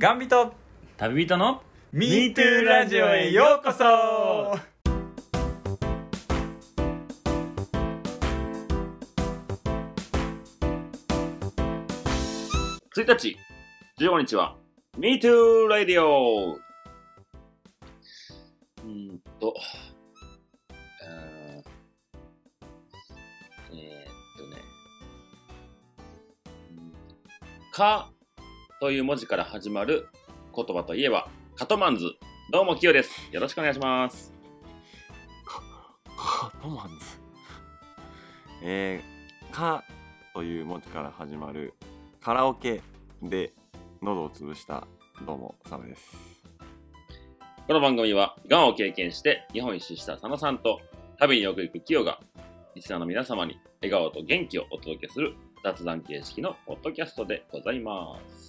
ガンビト旅人の MeToo ラジオへようこそ。1日15日は MeToo ラディオ。うーんとえー、っとね。うん。かという文字から始まる言葉といえばカトマンズどうもキヨですよろしくお願いしますカトマンズ？えー、かという文字から始まるカラオケで喉を潰したどうも、サムです。この番組は、がんを経験して日本一周した佐野さんと、旅によく行くキヨが、リスナーの皆様に笑顔と元気をお届けする雑談形式のポッドキャストでございます。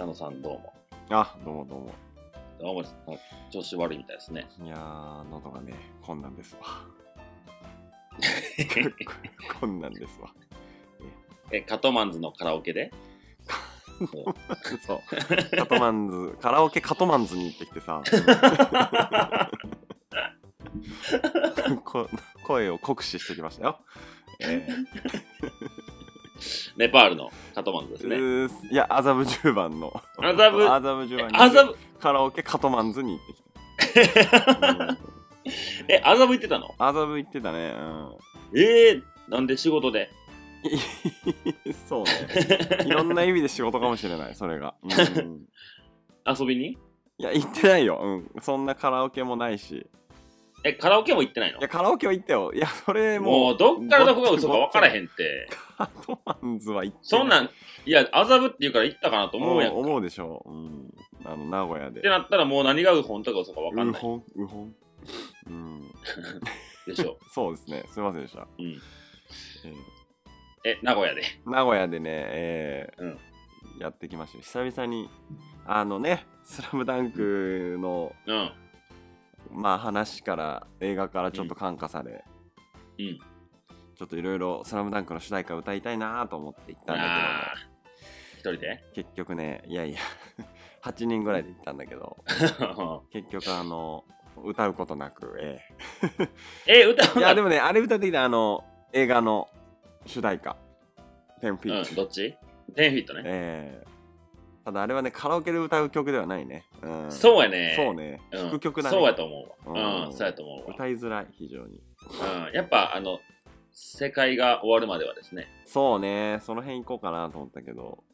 はい。佐野さんどうも。あ、どうもどうも。どうも調子悪いみたいですね。いやー、喉がね、困難ですわ。困難ですわ。え、カトマンズのカラオケで？そう。カトマンズ、カラオケカトマンズに行ってきてさ、こ声を酷使してきましたよ。え ネパールのカトマンズですーね。いや、麻布十番の。麻布、麻布十番に麻布、カラオケカトマンズに行ってきた。う んえ、麻布行ってたの？麻布行ってたね。うん。えー、なんで仕事で？そうね。いろんな意味で仕事かもしれない、それが。うん、遊びに？いや、行ってないよ。うん。そんなカラオケもないし。え、カラオケも行ってないの？いや、カラオケは行ったよ。いや、それももう、どっからどこが嘘か分からへんって。カトマンズは行ってそんなん、いや、麻布って言うから行ったかなと思うやんか。思うでしょう。うん。あの、名古屋でって。なったらもう何がウホンとか嘘か分かんないうほん、うほん。うん。でしょ。そうですね。すいませんでした。うん。え名古屋で。名古屋でね、えーうんやってきましたよ久々に、あのね、スラムダンクの、うん。まあ話から、映画からちょっと感化され、うん。ちょっといろいろ「スラムダンクの主題歌歌いたいなと思って行ったんだああ。一人で？結局ねいやいや 8人ぐらいで行ったんだけど 結局あの歌うことなくええ、歌うえいやでもねあれ歌ってきたあの映画の主題歌「テンフィうん、ットどっち？テンフィットね。ええただあれはねカラオケで歌う曲ではないね、うん、そうやね。そうね。うん。弾く曲だね、そうやと思うわ。うん。うん、そうやと思うわ。歌いづらい非常に。うん、やっぱ、あの、世界が終わるまではですね、そうね。その辺行こうかなと思ったけど。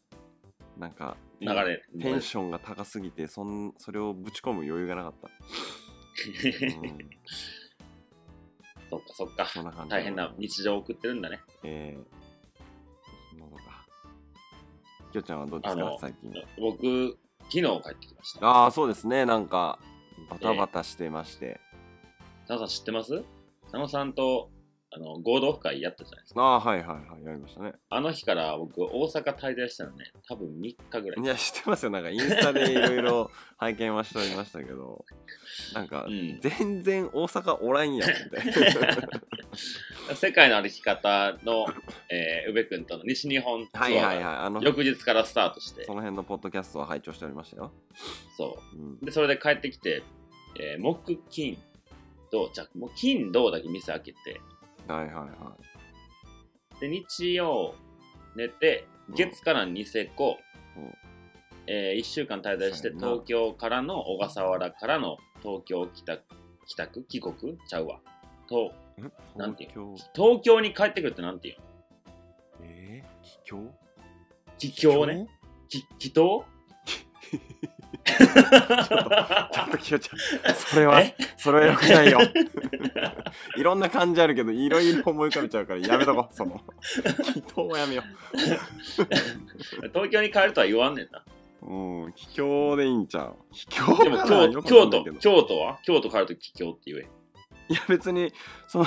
なんか流れ、テンションが高すぎてそんそれをぶち込む余裕がなかった、うん、そっか。そっか大変な日常を送ってるんだね。えー、喉がきょちゃんはどうですか最近。僕、昨日帰ってきました。ああそうですね。なんかバタバタしてまして、佐野さん知ってます？佐野さんとあの合同会やったじゃないですか。ああはいはいはい。やりましたね。あの日から僕、大阪滞在したのね、多分3日ぐらい。いや知ってますよ。なんかインスタでいろいろ 拝見はしておりましたけど。なんか、うん。全然大阪おらんやんって。世界の歩き方の、えー、宇部君との西日本ツアはいはいはい。ーがあの翌日からスタートして、その辺のポッドキャストは拝聴しておりましたよ、そう。ん。う。で、それで帰ってきて、えー木、金、土、じゃあもう金、土だけ店開けて、はいはいはで、日曜寝て、月からニセコ、うん。え1週間滞在して、東京からの小笠原からの東京帰宅、帰宅帰国？ちゃうわ。と、なんていう？東京？東京に帰ってくるってなんていうの？えー、帰郷？帰郷ね。き祈祷ちょっときよちゃんそれはそれはよくないよいろんな感じあるけどいろいろ思い浮かべちゃうからやめとこうその祈祷はやめよう東京に帰るとは言わんねんな。うん帰郷でいいんちゃう帰郷でも京京都、京都は京都帰ると帰郷って言え。いや別にその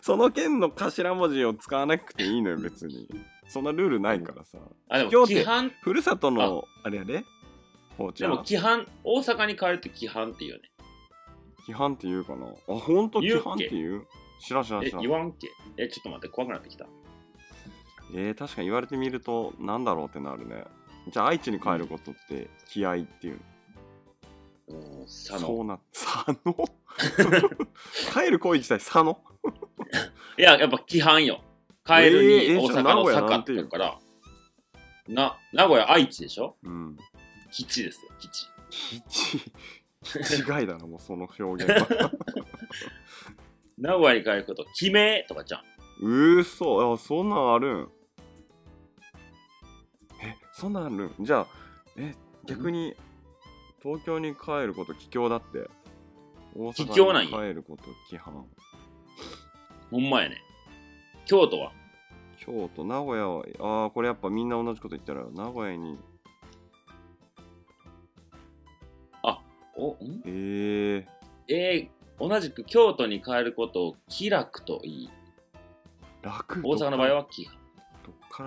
その県の頭文字を使わなくていいのよ別にそんなルールないからさあ、でも京都規範、ふるさとのあれやでほうちでゃんも規範、大阪に帰ると規範って言うよね。規範って言うかな。あほんと規言うっけ範って言う？知らん知らんえ知らん。言わんっけ。えちょっと待って怖くなってきた。えー、確かに言われてみるとなんだろうってなるね。じゃあ愛知に帰ることって気合っていう。うん、佐野。そうな佐野？帰る行為自体佐野？いや、やっぱ規範よ。帰るにえーえ大阪のじゃあ名古屋な坂んていう？だから、な、名古屋愛知でしょ？うん基地ですよ、基地。基地違いだなもうその表現は。名古屋に帰ること、決めとかじゃん。うーそあそんなんあるん。えそんなんあるん？じゃあえ逆に東京に帰ること帰郷だって？大帰郷なんや。阪に帰ること規範？ほんまやね。京都は？京都名古屋はああこれやっぱみんな同じこと言ったら名古屋にお、ん？えー、えー、同じく京都に帰ることを気楽と言い、楽？大阪の場合は気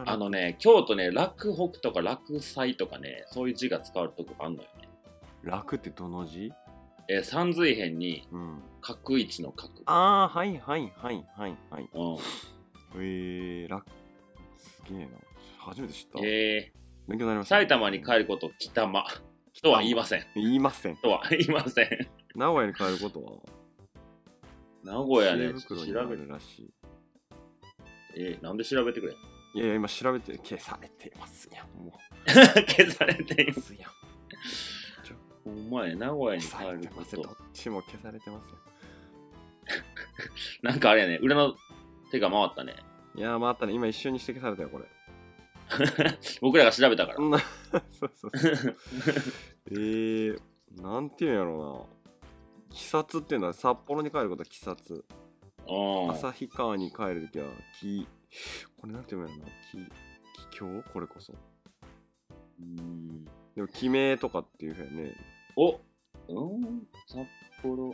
あのね、京都ね、楽北とか楽祭とかね、そういう字が使われるとこがあるのよね。楽ってどの字？えー、三髄辺にうん。角位置の角。ああはいはいはいはいはい。うん。えー、楽。すげえな。初めて知った、えー、勉強になりました埼玉に帰ることを北間とは言いません。言いませんとは言いません。名古屋に帰ることは？名古屋ね、知恵ちょっと袋にあ調べて、るらしいえー、なんで調べてくれいやいや今調べて消されてますやんも 消されていま。すやんお前、名古屋に消帰ること。どっちも消されてますよ なんかあれやね、裏の手が回ったね。いやー回ったね今一瞬にして消されたよこれ 僕らが調べたから。うん。そうそうそう。えー、なんていうんやろうな。鬼殺っていうのは札幌に帰ることは鬼殺。うん。旭川に帰るときは木これなんていうんやろうな。木木京これこそ。うん。でも記名とかっていうふうやね。おうん？札幌、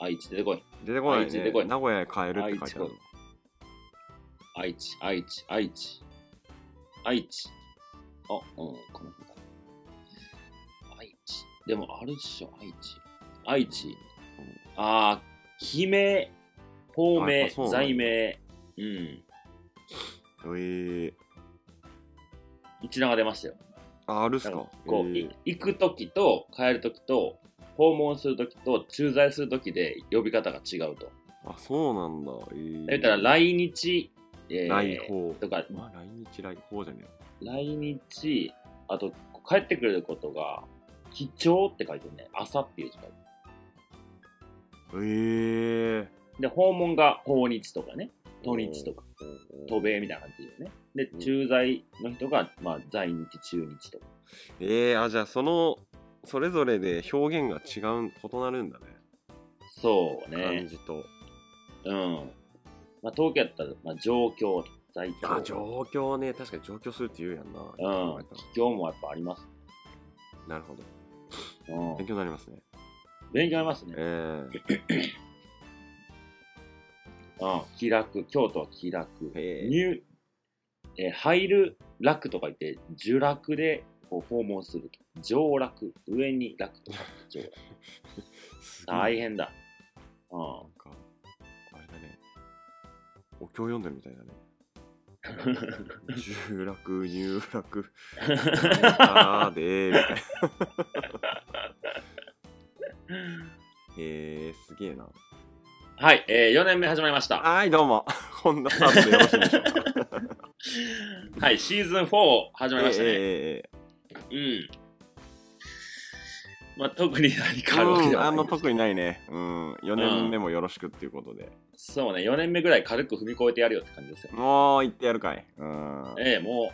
愛知出てこい。出てこないね。出てこい。名古屋へ帰るって書いてある。愛知、愛知、愛知、愛知。あ、うん、この辺だ。愛知。でもあるっしょ、愛知。愛知。あー、記名、法あや名っぱそうなんだ、罪名。うん。えー、一覧が出ましたよ。ああるっすか？こう、えーい行くときと帰るときと、訪問するときと駐在するときで呼び方が違うと。あそうなんだえー、だから来日、えー来訪とか、まあ来日来訪じゃね来日、あと帰ってくれることが、貴重って書いてるね。朝っていう字書いてええる。で、訪問が訪日とかね。土日とか、渡米みたいな感じでね。でう、ん駐在の人が、まあ、在日、中日とか。ええあじゃあそのそれぞれで表現が違う異なるんだねそう漢ね。字とうん。まあ、東京やったら、まあ、状況、在あ況。状況ね確かに状況するって言うやんなうん。気境もやっぱあります。なるほどうん勉。強になりますね勉強ありますね。えうん。気楽。京都は気楽。入、えー入る楽とか言って、受楽でこう訪問すると。上楽。上に楽とか。上楽。大変だ。うなん経読んでるみたいだね。重楽入楽あーでーみたいな。えー、すげえな。はい、えー、4年目始まりました。はいどうも。こんなスタートでよろしいでしょうか？はい、シーズン4始まりましたね。えええうん。まあ、特に何えかあるわけでうんあはないんですの特にないね。うん。4年目もよろしくっていうことで、そうね、4年目ぐらい軽く踏み越えてやるよって感じですよ。もう行ってやるかい。うん。ええも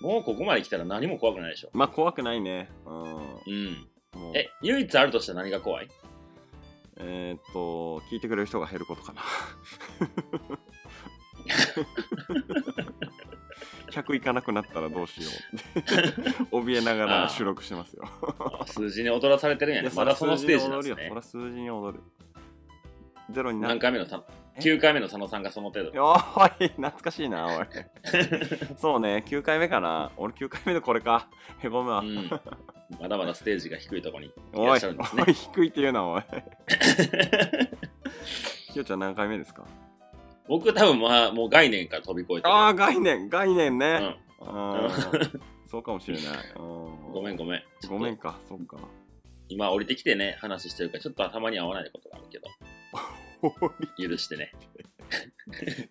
う、もうここまで来たら何も怖くないでしょ。まあ怖くないね。うん。うん。え、唯一あるとしたら何が怖い？えーっと聞いてくれる人が減ることかな。100いかなくなったらどうしよう。怯えながら収録してますよ。あ数字に踊らされてるんや。ね。まだそのステージなんですね。そら。数字に踊るゼロにな何回目のさえ ?9 回目の佐野さんがその程度。おい懐かしいなおい そうね9回目かな俺9回目でこれかへこむわ、うん。まだまだステージが低いところにいらっしゃるんですねお。い低いって言うなおい きよちゃん何回目ですか？僕多分まあもう概念から飛び越えてる。ああ概念概念ね、うんそうかもしれない。ごめんごめん。ごめんか、そっか。今降りてきてね、話してるから、ちょっとたまに合わないことがあるけど、許してね。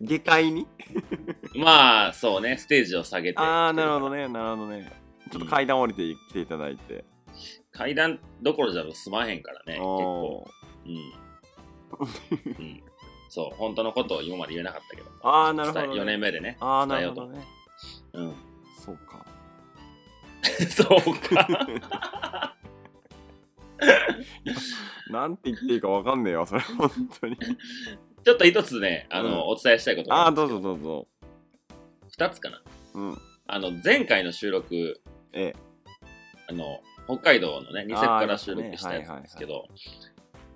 下界に？まあ、そうね、ステージを下げて。ああ、なるほどね、なるほどね。ちょっと階段降りてきていただいて。階段どころじゃ済まへんからね、結構。おうん。うん。そう、本当のことを今まで言えなかったけど。ーああ、なるほど、ね。4年目でね。ああ、な。るほどね。うん。そうか。そうか。なんて言っていいかわかんねえわ、それ、本当に。ちょっと一つね、あの、うんお伝えしたいことああ、どうぞどうぞ。二つかな。うん。あの、前回の収録、ええ。あの、北海道のね、ニセコから収録したやつなんですけど、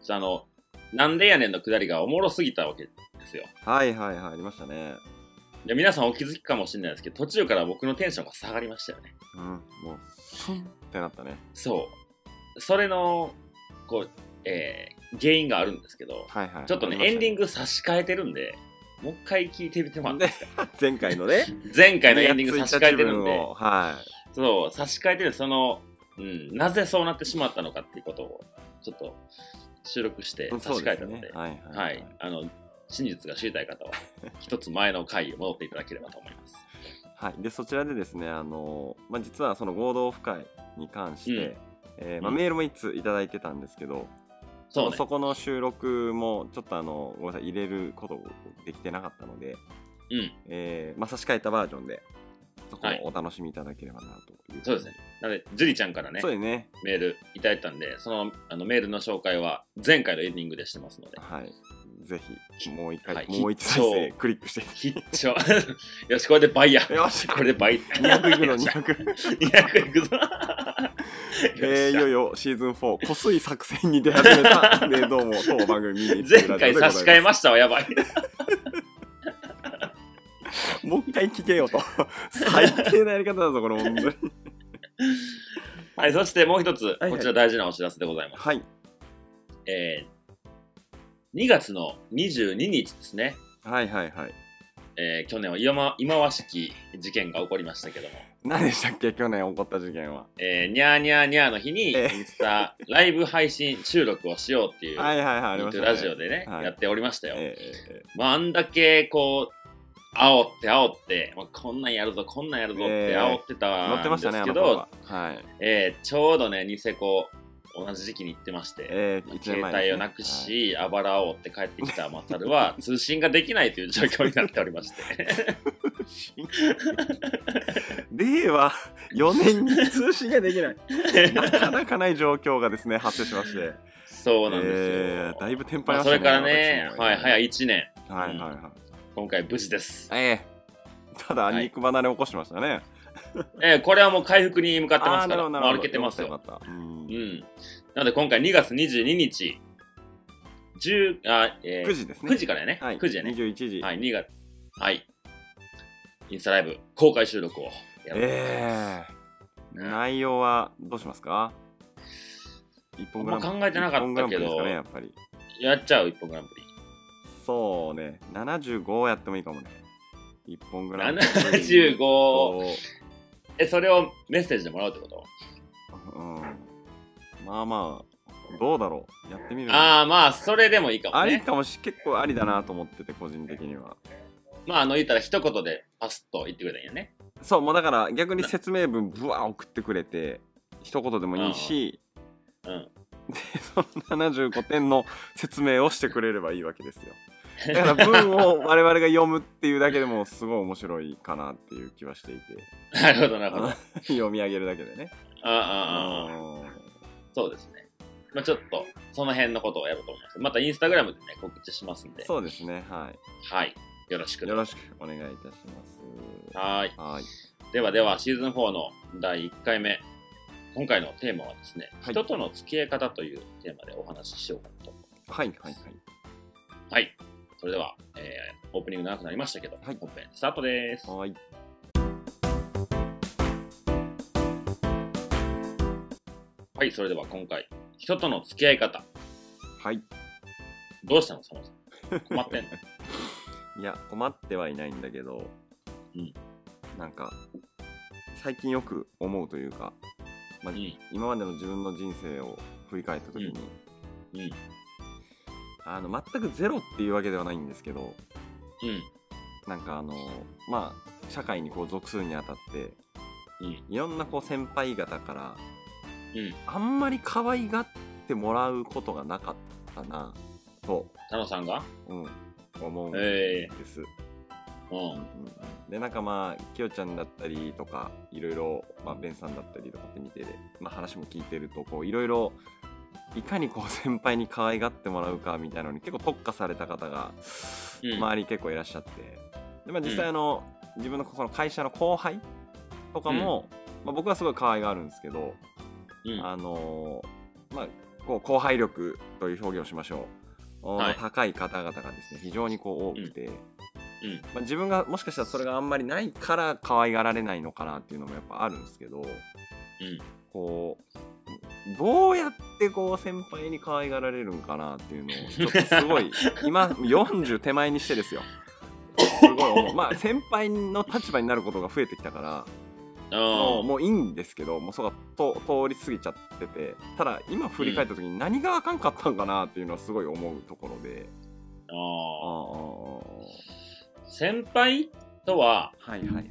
あの、なんでやねんのくだりがおもろすぎたわけですよ。はいはいはい、ありましたね。で皆さんお気づきかもしれないですけど、途中から僕のテンションが下がりましたよね。うん。もう、スンってなったね。そう。それの、こう、えー原因があるんですけど、はいはい。ちょっとね、エンディング。グ差し替えてるんで、もう一回聞いてみてもらっていいですか？前回のね。前回のエンディング差し替えてるんで、はそう、差し替えてる、その、うん、なぜそうなってしまったのかっていうことを、ちょっと収録してい。差し替えたので、はいはい。はい、あの、真実が知りたい方は、一つ前の回に戻っていただければと思います。はい、でそちらでですね、あのまあ、実はその合同オフ会に関して、うんえーまあ、うんメールも1ついただいてたんですけど、そうね。そこの収録もちょっとあのごめんなさい入れることできてなかったので、うん。えーまあ、差し替えたバージョンでそこはいをお楽しみいただければなという、そうですね。なので、ジュリちゃんからねそう、ですねメールいただいたんで、そのあのメールの紹介は前回のエンディングでしてますので、はいぜひもう一回、はいもう一再必生クリックして必聴。よし、これで倍や。よしこれで倍。200いくの200 200 200いくぞ。えー、いよいよシーズン4濃すい作戦に出始めた でどうも当番組に前回差し替えましたわ、やばい。もう一回聞けよと最低なやり方だぞこれ本当にはい、そしてもう一つ、はいこちら大事なお知らせでございます。はいえー、2月の22日ですね。はいはいはい。えー、去年は忌ま忌まわしき事件が起こりましたけども、何でしたっけ？去年起こった事件は。えー、にゃーにゃーにゃーの日に、ええ。インスタライブ配信収録をしようっていう、はいはいはいラジオでね、はい。やっておりましたよ。えええまあ、あんだけこう、煽って煽って、まあ、こんなんやるぞ、こんなんやるぞってええ煽ってたんですましたねあけど、の頃は。はい。えーちょうどね、ニセコ、同じ時期に行ってまして、ええ一年携帯をなくし、あばらを煽って帰ってきたマサルは、通信ができないという状況になっておりまして。令和4年に通信ができない。なかなかない状況がですね発生しまして。そうなんですよ。えーだいぶテンパましたねそれからね、はい、早1年。はいはいはい。今回無事です。ええ。ただはい。肉離れ起こしましたね、えーこれはもう回復に向かってますから、歩けてますよ。ようんうん。なので今回2月22日、10あ、えー9時ですね9時からやね。はい9時やね。21時はい、2月。はい。インスタライブ公開収録をやる。ええね内容はどうしますか？一本グランプリ考えてなかったけどねやっぱりやっちゃう、一本グランプリ。そうね75やってもいいかもね一本グランプリ75とえ、それをメッセージでもらうってこと？うん。まあまあどうだろう。やってみるああ、まあ、それでもいいかもありね。かもし結構ありだなと思ってて個人的には。まあ、あの、言ったら一言でパスッと言ってくれたんやね。そうもうだから逆に説明文ぶわー送ってくれて一言でもいいしうん。でその75点の説明をしてくれればいいわけですよだから文を我々が読むっていうだけでもすごい面白いかなっていう気はしていてなるほど、なるほど。あ読み上げるだけでねあ、ああ、ああ。そうですね。まあちょっと、その辺のことをやろうと思います。またインスタグラムでね、告知しますんで。そうですねははい。よろしく。いよろしくお願いいたしますはい。はいではでは、シーズン4の第1回目。今回のテーマはですね、はい人との付き合い方というテーマでお話ししようかなと。はいはいはいはい。それでは、えーオープニング長くなりましたけど、はい。本編スタートです。はい。はい、それでは今回、人との付き合い方。はい。どうしたの、そもそも？困ってんの？いや困ってはいないんだけど、うん。なんか最近よく思うというか、まあうん。今までの自分の人生を振り返った時に、うんあの全くゼロっていうわけではないんですけどうん。なんかあのまあ社会にこう属するにあたってうん。いろんなこう先輩方からうん。あんまり可愛がってもらうことがなかったなと、佐野さんが？うん、思うんえです。えうん。うんうんでなんかまあきよちゃんだったりとかいろいろ、まあ、ベンさんだったりとかって見てて、まあ、話も聞いてるとこういろいろいかにこう先輩に可愛がってもらうかみたいなのに結構特化された方がうん。周りに結構いらっしゃって。で、まあ、実際あの、自分のその会社の後輩とかも、まあ、僕はすごい可愛があるんですけど、うん。あのーまあこう後輩力という表現をしましょう、おはい。高い方々がですね非常にこう多くて、うん。まあ、自分がもしかしたらそれがあんまりないから可愛がられないのかなっていうのもやっぱあるんですけどうん。こうどうやってこう先輩に可愛がられるんかなっていうのを ちょっとすごい今40手前にしてですよ。すごい思う。まあ先輩の立場になることが増えてきたからもうもういいんですけどもうそこがと通り過ぎちゃってて。ただ今振り返った時に何があかんかったんかなっていうのはすごい思うところで。ああ先輩とははいはいはい。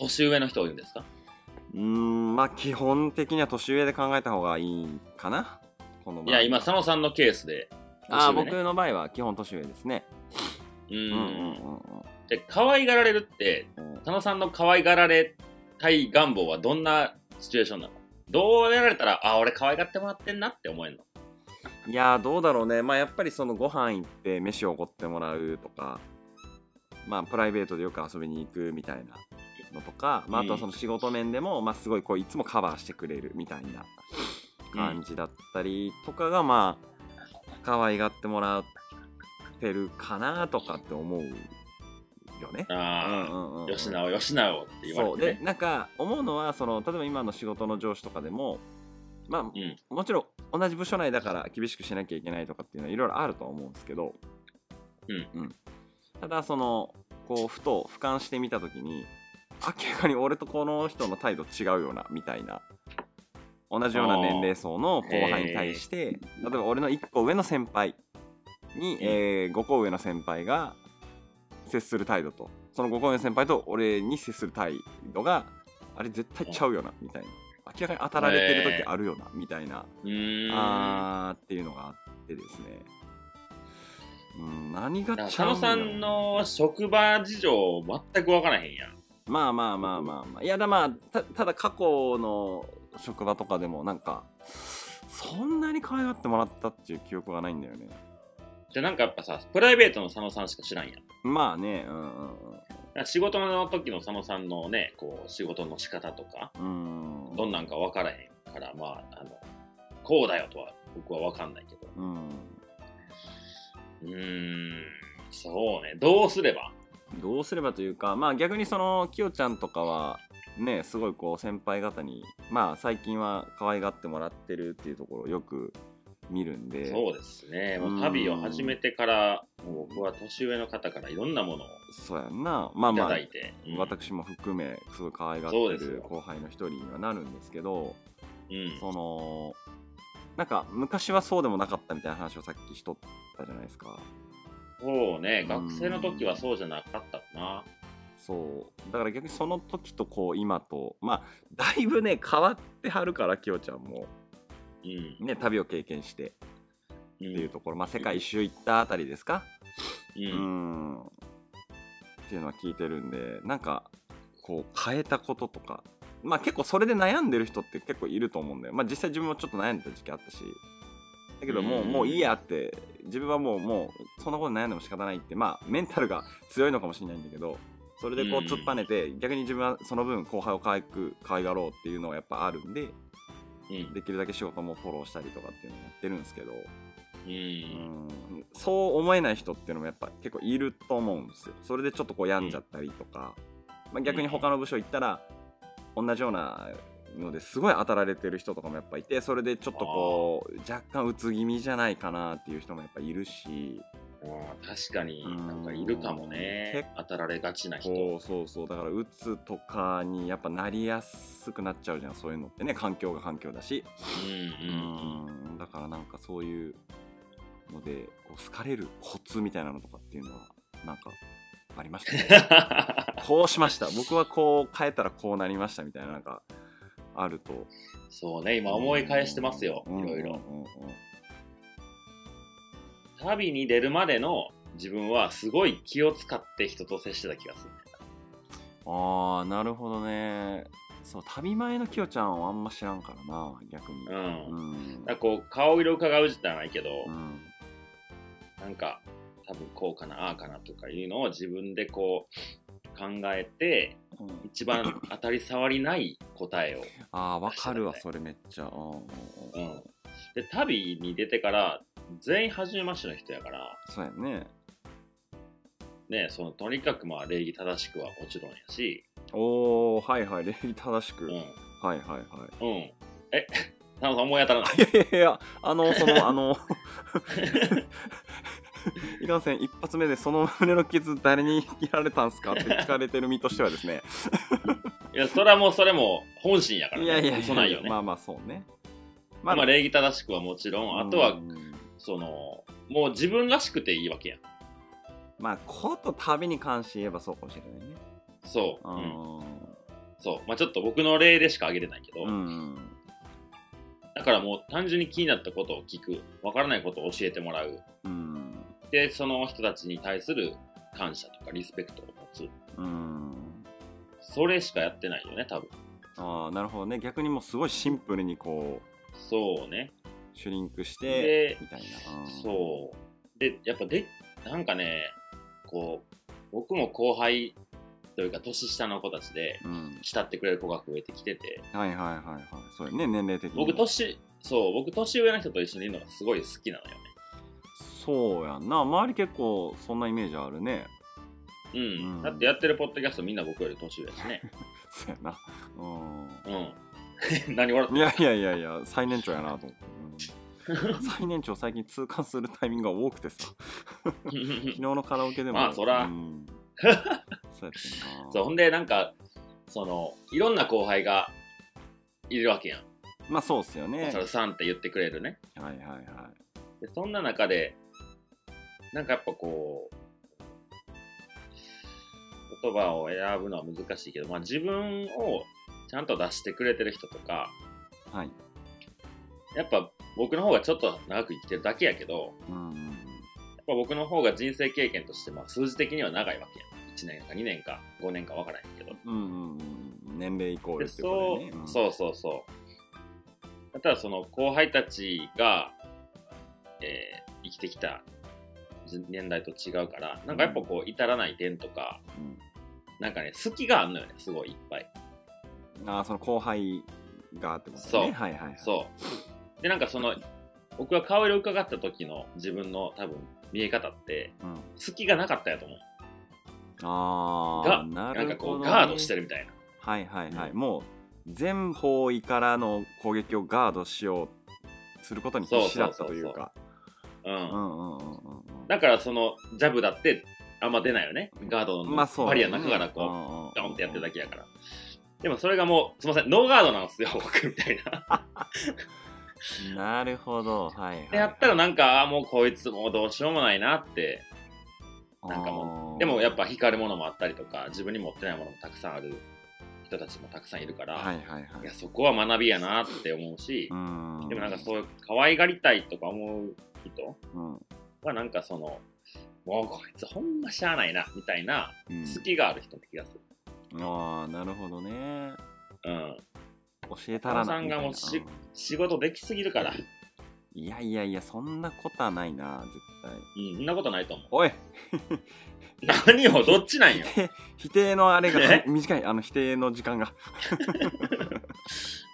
年上の人を言うんですか？うーんまあ基本的には年上で考えた方がいいかな。この場合いや今佐野さんのケースでああ僕の場合は基本年上ですね。ううんんうん。で可愛がられるって佐野さんの可愛がられたい願望はどんなシチュエーションなの？どうやられたらあ俺可愛がってもらってんなって思えるの。いやーどうだろうね。まあやっぱりそのご飯行って飯をおごってもらうとかまあプライベートでよく遊びに行くみたいなのとか、まあ、あとはその仕事面でも、まあすごいこういつもカバーしてくれるみたいな感じだったりとかがまあ可愛がってもらってるかなとかって思うよね。うんあうんうんあ、よしなおよしなおって言われてね。でなんか思うのはその例えば今の仕事の上司とかでもまあ、うん。もちろん同じ部署内だから厳しくしなきゃいけないとかっていうのはいろいろあるとは思うんですけど、うんただそのこうふと俯瞰してみた時に明らかに俺とこの人の態度違うよなみたいな。同じような年齢層の後輩に対して、例えば俺の1個上の先輩に、え5個上の先輩が接する態度とその5個上の先輩と俺に接する態度があれ絶対ちゃうよなみたいな。明らかに当たられてる時あるよなみたいな。あーっていうのがあってですね。うん。何がちゃうん佐野さんの職場事情全く分からへんやん。まあまあまあまあまあいやだまあたただ過去の職場とかでもなんかそんなに可愛がってもらったっていう記憶がないんだよねじゃあなんかやっぱさ、プライベートの佐野さんしか知らんやん。まあねうんうんら仕事の時の佐野さんのね、こう、仕事の仕方とか、うんうんどんなんか分からへんから、まあ、あの、こうだよとは僕は分かんないけど。うんうーん、そうね。どうすればどうすればというかまあ逆にそのきよちゃんとかはねすごいこう先輩方にまあ最近は可愛がってもらってるっていうところをよく見るんでそうですね。旅を始めてから、もう僕は年上の方からいろんなものをそうやんなまあまあだいて。うん私も含めすごい可愛がってる後輩の一人にはなるんですけどうん。そのなんか昔はそうでもなかったみたいな話をさっきしとったじゃないですかそうね。うん。学生の時はそうじゃなかったかな。そう。だから逆にその時とこう今とまあだいぶね変わってはるからきよちゃんも。うん。ね旅を経験して。うっていうんところ、まあ世界一周行ったあたりですか？う。うんん。っていうのは聞いてるんでなんかこう変えたこととか。まあ結構それで悩んでる人って結構いると思うんだよ。まあ実際自分もちょっと悩んでた時期あったしだけどもう,、うん。もういいやって自分はもうもうそんなこと悩んでも仕方ないってまあメンタルが強いのかもしれないんだけどそれでこううん。突っぱねて逆に自分はその分後輩を可愛く可愛がろうっていうのはやっぱあるんでうん。できるだけ仕事もフォローしたりとかっていうのをやってるんですけどう。うん。んそう思えない人っていうのもやっぱ結構いると思うんですよ。それでちょっとこう病んじゃったりとか、まあ、逆に他の部署行ったら同じようなのですごい当たられてる人とかもやっぱいてそれでちょっとこう若干うつ気味じゃないかなっていう人もやっぱいるし。うん確かにうん。なんかいるかもね。当たられがちな人。そうそうだからうつとかにやっぱなりやすくなっちゃうじゃんそういうのってね。環境が環境だし。うんだからなんかそういうのでこう好かれるコツみたいなのとかっていうのはなんかありましたねこうしました僕はこう変えたらこうなりましたみたいななん。かあると。そうね今思い返してますようん。いろいろ。旅に出るまでの自分はすごい気を使って人と接してた気がする。ねああなるほどね。そう旅前のきよちゃんはあんま知らんからな逆に。うん、うん。だからこう顔色伺うじゃないけど、うん。なんか多分こうかなああかなとかいうのを自分でこう考えてうん。一番当たり障りない答えを、ああわかるわそれめっちゃ。うんで旅に出てから全員初めましての人やからそうやね。ねそのとにかくまあ礼儀正しくはもちろんやし。おおはいはい礼儀正しく、うん。はいはいはい。うん。え 田中さん思い当たらない。いやいやいや、あの、その、あの、いかんせん、一発目でその胸の傷誰にやられたんすかって聞かれてる身としてはですね。いやそれはもうそれも本心やから、ね、いやいやい嘘ないよねまあまあそうね。まあ、礼儀正しくはもちろんあとはうんそのもう自分らしくていいわけやんまあ、こと旅に関して言えばそうかもしれないね。そう、ううんん。そうまあちょっと僕の例でしか挙げれないけど、うん。だからもう単純に気になったことを聞くわからないことを教えてもらううん。でその人たちに対する感謝とかリスペクトを持つうん。それしかやってないよね多分ああ、なるほどね。逆にもうすごいシンプルにこう、そうねシュリンクしで、てみたいな。そうでやっぱでなんかねこう僕も後輩というか年下の子たちでうん。うん。慕ってくれる子が増えてきててはいはいはいはい。そうやね、年齢的にも。僕年そう僕年上の人と一緒にいるのがすごい好きなのよねそうやんな。周り結構そんなイメージあるね。うん、うんだってやってるポッドキャストみんな僕より年上やしね そうやな。ううん 何笑っん。いやいやいやいや、最年長やなと思って。うん 最年長最近痛感するタイミングが多くてさ。昨日のカラオケでも。まあそらうん、そうやってんな。そうほんでなんかそのいろんな後輩がいるわけやん、まあそうっすよね。それさんって言ってくれるねはいはいはい。でそんな中でなんかやっぱこう言葉を選ぶのは難しいけど、まあ、自分をちゃんと出してくれてる人とかはい。やっぱ僕の方がちょっと長く生きてるだけやけどうんうんやっぱ僕の方が人生経験としてまあ数字的には長いわけやん1年か2年か5年か分からへんけどうん。うんうんうん。年齢イコールでってことそうだよね。んそうそうそうただその後輩たちが、えー生きてきた年代と違うからなんかやっぱこう至らない点とかうんなんかね隙があんのよねすごいいっぱいああ、その後輩がってことね。そうはいはいはい。そうでなんかその僕が顔色伺った時の自分の多分見え方ってうん。隙がなかったやと思うああ、ななんかるほど、ね。こうガードしてるみたいなはいはいはい、うんもう全方位からの攻撃をガードしようすることに必死だったというかだからそのジャブだってあんま出ないよね。ガードのバリアの中からこう、こドンってやってるだけやから。でもそれがもう、すいません、ノーガードなんですよ、僕みたいな。なるほど。はいはい、でやったらなんか、もうこいつもうどうしようもないなって。なんかもでもやっぱ光るものもあったりとか、自分に持ってないものもたくさんある。人たちもたくさんいるから、はいはいはい。いやそこは学びやなって思うし、うん。でもなんかそういう可愛がりたいとか思う人うんはなんかその、もうこいつほんましゃあないな、みたいなうん隙がある人の気がする。ああなるほどねうん。教えたらなさんがもうみたいな仕事できすぎるから。うんいやいやいやそんなことはないな絶対。うん、そんなことないと思う。おい。何をどっちなんよ。否定のあれがえ 短いあの否定の時間が。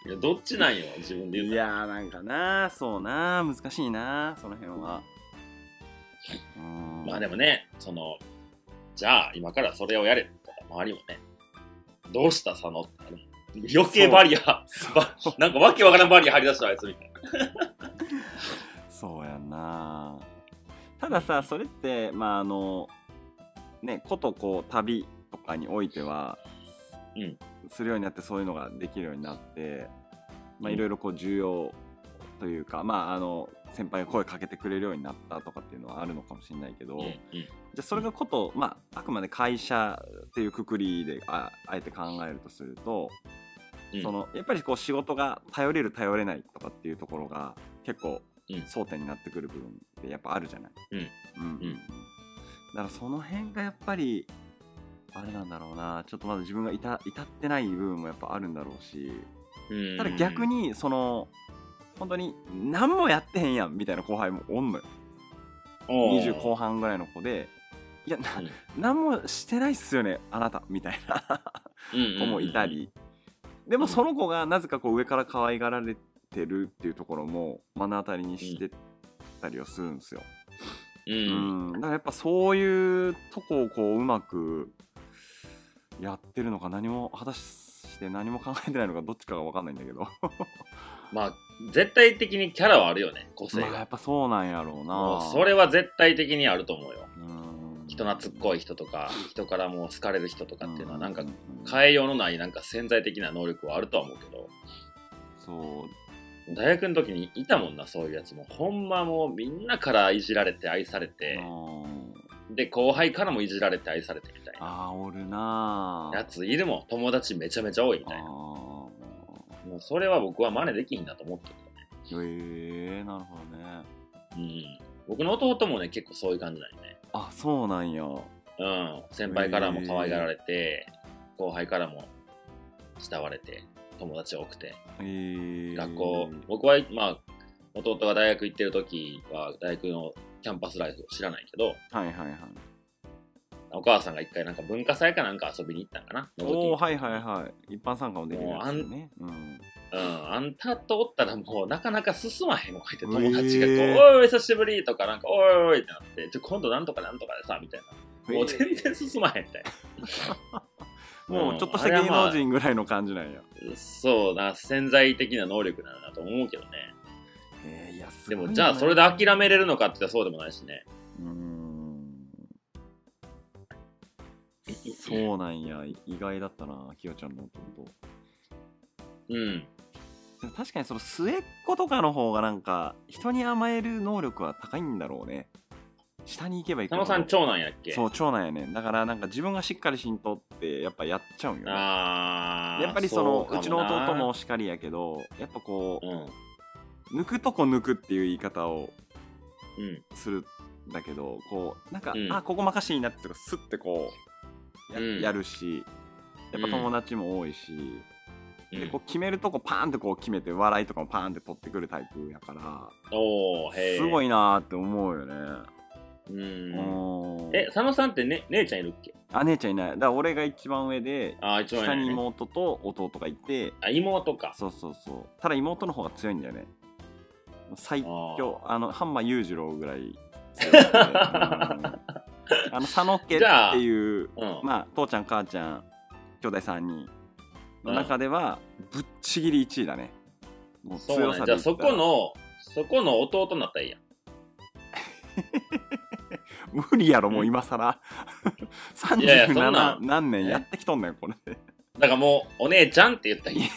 いやどっちなんよ、自分で言たら。いうやーなんかなそうな難しいなその辺は。うん。まあでもね、その、じゃあ今からそれをやれとか、周りもね、どうした佐野ってなる余計バリア、ばなんかわけわからんバリア張り出したあいつみたいな。そうやんな。たださそれってまああのねことこう旅とかにおいては、うん。するようになってそういうのができるようになってまあうん。いろいろこう重要というか、まああの先輩が声かけてくれるようになったとかっていうのはあるのかもしれないけど、うんうん。じゃあそれがこと、まあ、あくまで会社っていうくくりでああえて考えるとすると、うん。そのやっぱりこう仕事が頼れる頼れないとかっていうところが結構うん。争点になってくる部分ってやっぱあるじゃない？うん。うん。うん。だからその辺がやっぱりあれなんだろうなちょっとまだ自分がいた至ってない部分もやっぱあるんだろうしうん。ただ逆にその本当に何もやってへんやんみたいな後輩もおんのよ。おー。20後半ぐらいの子で。いやなうん。何もしてないっすよねあなたみたいな。子もいたり。でもその子がなぜかこう上から可愛がられてるっていうところも目の当たりにしてたりはするんですよ、ううん。ん、だからやっぱそういうとこをこううまくやってるのか何も果たして何も考えてないのかどっちかが分かんないんだけどまあ絶対的にキャラはあるよね個性が。まあやっぱそうなんやろうもなうそれは絶対的にあると思うよ。うん。人懐っこい人とか人からもう好かれる人とかっていうのはなんか変えようのないなんか潜在的な能力はあるとは思うけど。そう。大学の時にいたもんなそういうやつも。ほんまもうみんなからいじられて愛されて。うん。で後輩からもいじられて愛されてみたいな。あーおるなやついるもん。友達めちゃめちゃ多いみたいな。あもうそれは僕は真似できひんなと思ってるーへえなるほどね。うん。僕の弟もね結構そういう感じなんよね。あそうなんや。うん。先輩からも可愛がられて後輩からも慕われて友達多くて。へえ。学校僕はまあ弟が大学行ってる時は大学のキャンパスライフを知らないけどはいはいはいお母さんが一回なんか文化祭かなんか遊びに行ったんかな？おおはいはいはい。一般参加もできるやつね。うんうん、あんたとおったらもうなかなか進まへんわって友達がこう、へー。おいおい久しぶりとかなんかおいおいってなって。ちょ今度なんとかなんとかでさみたいな。もう全然進まへんみたい もうちょっとした芸能人ぐらいの感じなんや。なそうな潜在的な能力なんだと思うけどね。へえいやすでもじゃあそれで諦めれるのかって言ったらそうでもないしね。うーんそうなんや。意外だったなきよちゃんの弟。うん。確かにその末っ子とかの方がなんか人に甘える能力は高いんだろうね。下に行けば行く佐野さん長男やっけ？そう長男やね。だからなんか自分がしっかりしんとってやっぱやっちゃうんよね。あーやっぱりそのうちの弟もしかりやけどやっぱこうん。う抜くとこ抜くっていう言い方をうん。するんだけどこうなんか、うん。あここ任していいなってとかスッてこうや,、うん。やるしやっぱ友達も多いし、うん。でこう決めるとこパーンってこう決めて笑いとかもパーンって取ってくるタイプやからおすごいいなーって思うよね。うん。うん。え佐野さんって、ね、姉ちゃんいるっけ？あ姉ちゃんいない。だから俺が一番上であー一番下にね妹と弟がいてあ妹か。そうそうそう。ただ妹の方が強いんだよね。最強あのハンマー裕次郎ぐらい強くてうん あの佐野家っていううん。まあ父ちゃん母ちゃん兄弟3人の中ではぶっちぎり1位だね。もうそうなんやじゃあそで言ったらこのそこの弟になったらいいやん。無理やろもう今更。いやいやそんな37ん何年やってきとんねんこれ。だからもうお姉ちゃんって言ったらいい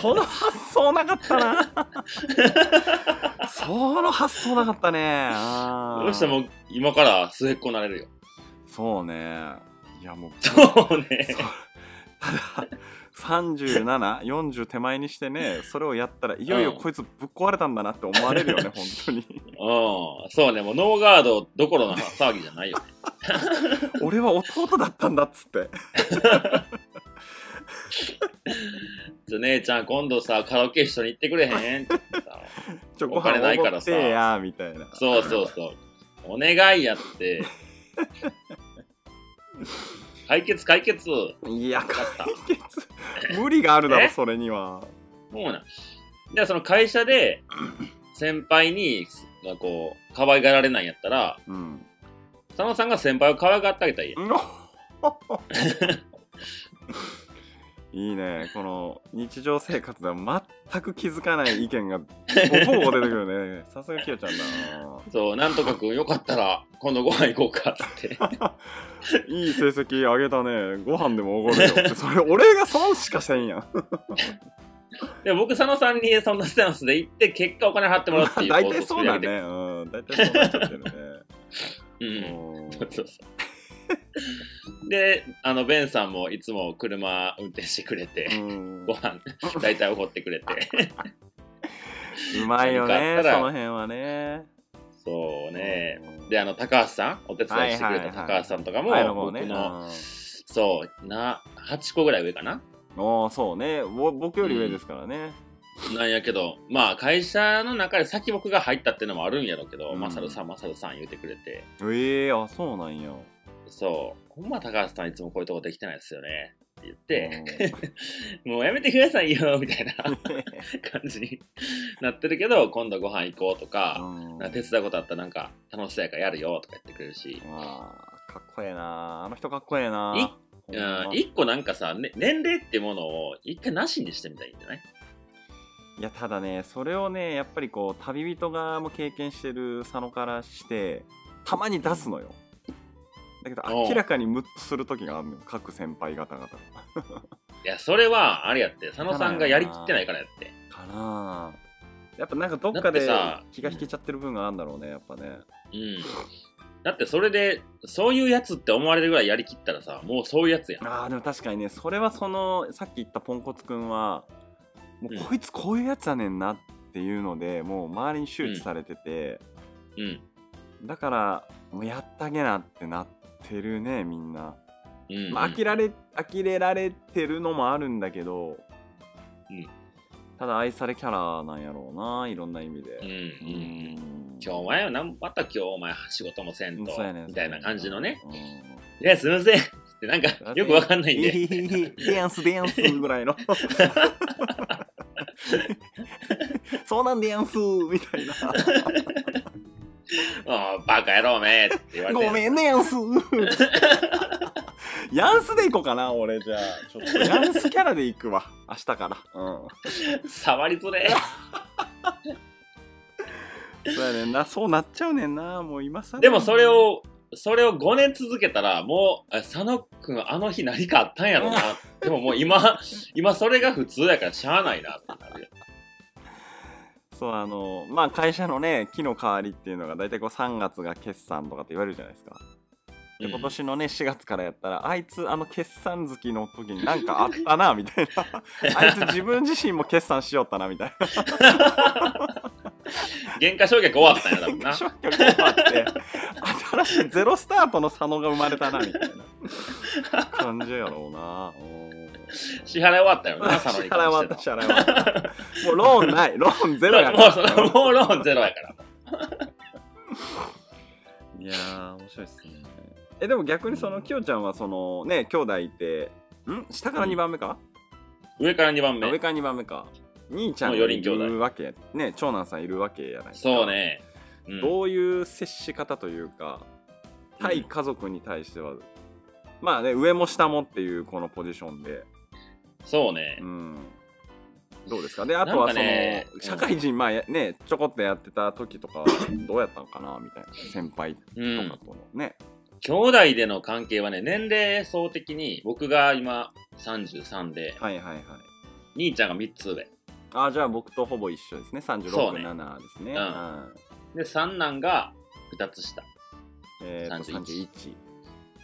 その発想なかったな。その発想なかったね。どうしても今から末っ子になれるよ。そうね。いやもう。そうね。ただ3740手前にしてね それをやったらいよいよこいつぶっ壊れたんだなって思われるよね 本当に。うん。そうね。もうノーガードどころの騒ぎじゃないよね。俺は弟だったんだっつってじゃあ姉ちゃん今度さカラオケ一緒に行ってくれへん？って言ってさちょお金ないからさ。やみたいな。そうそうそう。お願いやって。解決解決。いや解決。無理があるだろえ？それには。そうなん。じゃあその会社で先輩にこう可愛がられないんやったら、うん。佐野さんが先輩を可愛がってあげたらいいやん。いいね。この日常生活では全く気づかない意見がボコボコ出てくるね。さすがきよちゃんだな。そう、なんとかくんよかったら、今度ご飯行こうかって。いい成績上げたね。ご飯でもおごるよって。それ俺が損しかせんやん。で僕、佐野さんにそんなスタンスで行って、結果お金払ってもらうっていう 大体そうだね。うん。大体そうなっちゃってるね。うん。うん。そうそうそう。で、あの、ベンさんもいつも車運転してくれて、うん。ご飯、大体おごってくれて。うまいよねその辺はね。そうね。うん。で、あの、高橋さん、お手伝いしてくれた高橋さんとかも、僕の、そう、な、8個ぐらい上かな。うんおーそうね。ぼ僕より上ですからね。なんやけど、まあ、会社の中で先僕が入ったっていうのもあるんやろうけど、うん。マサルさん、マサルさん言うてくれて、ええあそうなんやそう、ほんま高橋さんいつもこういうとこできてないですよね。って言って、もうやめてくださいよ、みたいな感じになってるけど、今度ご飯行こうとか、うん。手伝うことあったらなんか楽しそうやからやるよとか言ってくれるし、わあかっこええな。あの人かっこええな。いほんま。うん一個なんかさ、ね、年齢ってものを一回なしにしてみたらいいんじゃない？いやただねそれをねやっぱりこう旅人側も経験してる佐野からしてたまに出すのよだけど明らかにムッとする時があるのよ。各先輩方々。がいや、それはあれやって、佐野さんがやりきってないからやって。かな。あやっぱなんかどっだかで気が引けちゃってる部分があるんだろうねやっぱね。うん。だってそれで、そういうやつって思われるぐらいやりきったらさ、もうそういうやつやん。あーでも確かにねそれはそのさっき言ったポンコツくんはもううん。こいつこういうやつやねんなっていうのでもう周りに周知されてて、うん。だからもうやってあげなってなってるねみんな、うん、まあ、呆られ呆れられてるのもあるんだけど、うんただ愛されキャラなんやろうないろんな意味でうん。うん。うん今日お前はなんまた今日お前仕事もせんと、ねみたいな感じのね。うんいや、すいませんってなんかよくわかんないんで。デアンスデアンスぐらいのそうなんでやんすみたいな ああ、バカ野郎めって言われて。ごめんねやんすヤンスで行こうかな俺じゃあちょっとヤンスキャラで行くわ明日からうん触りづれ。そうやねんなそうなっちゃうねんなもう今さでもそれを、それを5年続けたら、もう、あ佐野くんあの日何かあったんやろな。でももう今、今それが普通やからしゃあないなってなるよ。そうあのまあ会社のね木の代わりっていうのが大体こう3月が決算とかって言われるじゃないですか。で今年のね4月からやったらあいつあの決算月の時になんかあったなみたいな。あいつ自分自身も決算しよったなみたいな。原価償却終わったんや多分な。消去が終わって新しいゼロスタートの佐野が生まれたなみたいな。感じやろうな支払い終わったよな、佐支野に払い終わった支払い終わった。もうローンないローンゼ。ロやから。もうローンゼロやから。いやー面白いっすねえでも逆にそのきよちゃんはそのね兄弟いてん？下から2番目か、上から2番目。上。から2番目か。兄ちゃんがいるわけね長男さんいるわけやないですか。そうね。うん。どういう接し方というか対家族に対しては、まあね上も下もっていうこのポジションで、そうね。う。ん、どうですか？であとはその、ね社会人まあやねちょこっとやってた時とかはどうやったのかな？みたいな。先輩とうんか。とのね、兄弟での関係はね、年齢層的に僕が今33で、はいはいはい。兄ちゃんが3つ上。あじゃあ僕とほぼ一緒ですね。そう367ねですね。うん。はいで、三男が2つ下。えー、と31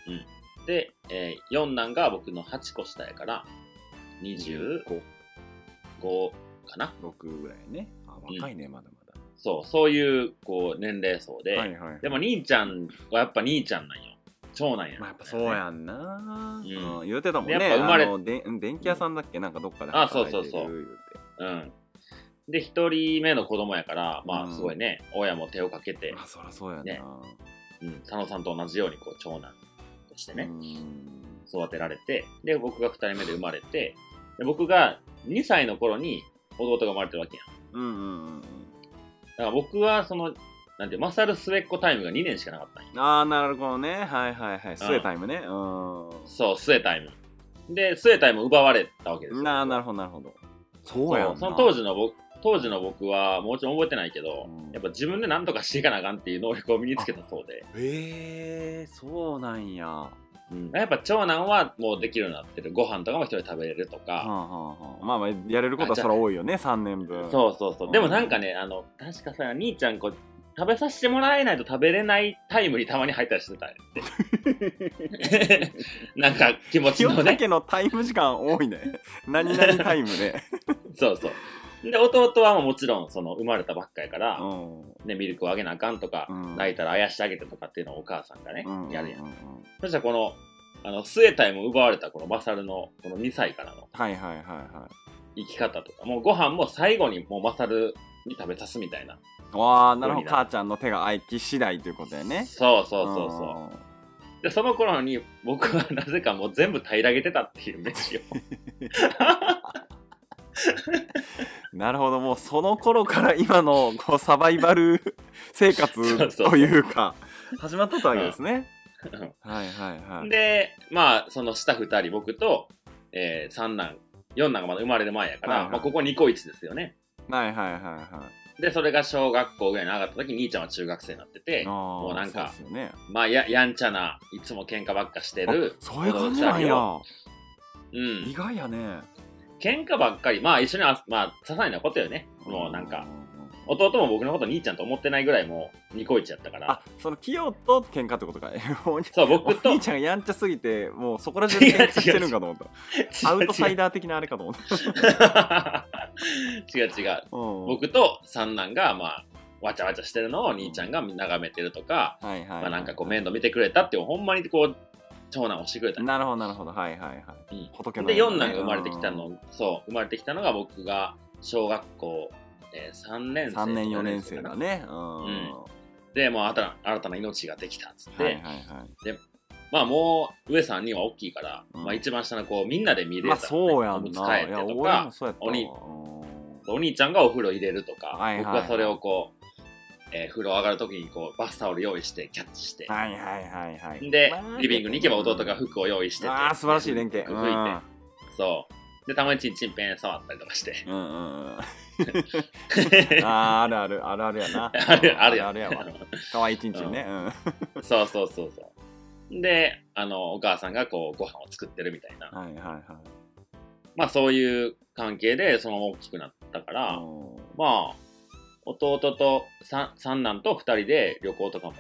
31で、えー、四男が僕の8個下やから、25 5かな。6ぐらいね。あ若いね、まだまだ。そう、そういう、こう、年齢層で。はいはい。でも、兄ちゃんはやっぱ兄ちゃんなんよ。長男や、まあやっぱそう。やんな、うん。うん言うてたもんね。でやっぱ生まれあので電気屋さんだっけ？なんかどっかであ働いてるそう。そうそう言うて。うん。で、一人目の子供やから、まあ、うん。すごいね、親も手をかけて、あそりゃそうやな、ね。うん、佐野さんと同じように、こう、長男としてね、うん。育てられて、で、僕が二人目で生まれて、で僕が2歳の頃に弟が生まれてるわけやん。うんうんうんうん。だから僕は、その、なんて、マサル末っ子タイムが2年しかなかったんよ。ああなるほどね。はいはいはい。スエタイムね。うん。そう、末タイム。で、末太も奪われたわけですよ。ななるほどなるほど。そうやんな。その当時の僕当時の僕はもちろん覚えてないけど、うん。やっぱ自分で何とかしていかなあかんっていう能力を身につけたそうで、へえそうなんや。はうん。やっぱ長男はもうできるようになってる。ご飯とかも一人で食べれるとあ、か、はあはあ、まあまあやれることはそれは多いよね3年分。そうそうそう、うん。でもなんかねあの確かさ兄ちゃんこう食べさせてもらえないと食べれないタイムにたまに入ったりしてたって。なんか気持ち清のね。武のタイム時間多いね。何々タイムで。そうそう。で弟はもちろんその生まれたばっかやから、うん。ね、ミルクをあげなあかんとか、うん。泣いたらあやしてあげてとかっていうのをお母さんがね、うんやるやん。うんうん。そしたらこの、あの、末太も奪われたこのマサルの、この2歳からのはいはいはいはい。生き方とか、もうご飯も最後にもうマサルに食べさすみたいな。わあなるほど。母ちゃんの手が合気次第ということやね。そうそうそうそう。で、その頃に僕はなぜかもう全部平らげてたっていう飯を。う んなるほど。もうその頃から今のこうサバイバル生活 というか始まったわけですね。うん。はいはいはい。で、まあ、その下2人、僕と、えー、三男、四男がまだ生まれる前やから、はいはい。まあ、ここ2個1ですよね。はいはいはいはいで、それが小学校ぐらいに上がった時、兄ちゃんは中学生になってて、ももうなんかね。まあや、やんちゃな、いつも喧嘩ばっかしてるあ、そういう感じなんや。うん。意。外やね。喧嘩ばっかり、まあ一緒にあ、まあ、些細なことよね。もうなんか、弟も僕のこと兄ちゃんと思ってないぐらいもうニコイチやったから。あその清と喧嘩ってことか そう、僕と、お兄ちゃんがやんちゃすぎてもうそこら中で 喧嘩してるんかと思った。アウトサイダダー的なあれかと思った。ー。違う違う。うん。僕と三男が、まあ、わちゃわちゃしてるのを兄ちゃんが眺めてるとか、はいはいはい。まあなんかこう面倒見てくれたってほんまにこう、長男をしてくれた。なるほどなるほど。はいはいはい。うん。で、四男が生まれてきたの、そう、生まれてきたのが僕が小学校、えー、3年生。3年4年生だねうんうんで、もう新たな新たな命ができたっつって、はいはいはいまあもう上3人は大きいから、うんまあ一番下の子みんなで見れるまあそうやんおむつ替な。えてとか。お兄うんお兄ちゃんがお風呂入れるとか、はいはいはい僕はそれをこう、えー風呂上がるときにこうバスタオル用意してキャッチして、はいはいはいはい。でまあ、リビングに行けば弟が服を用意してて、ああ、素晴らしい連携。服拭いて、そう。で、たまにチンチンペン触ったりとかして。うんうんうんうん。あーあるある、あるあるやな。あるあるやあるやわ。かわいいちんちんね。うん。そうそうそうそう。で、あの、お母さんがこう、ご飯を作ってるみたいな。はいはいはい。まあそういう関係でその大きくなったから、うんまあ、弟と三三男と二人で旅行とかも、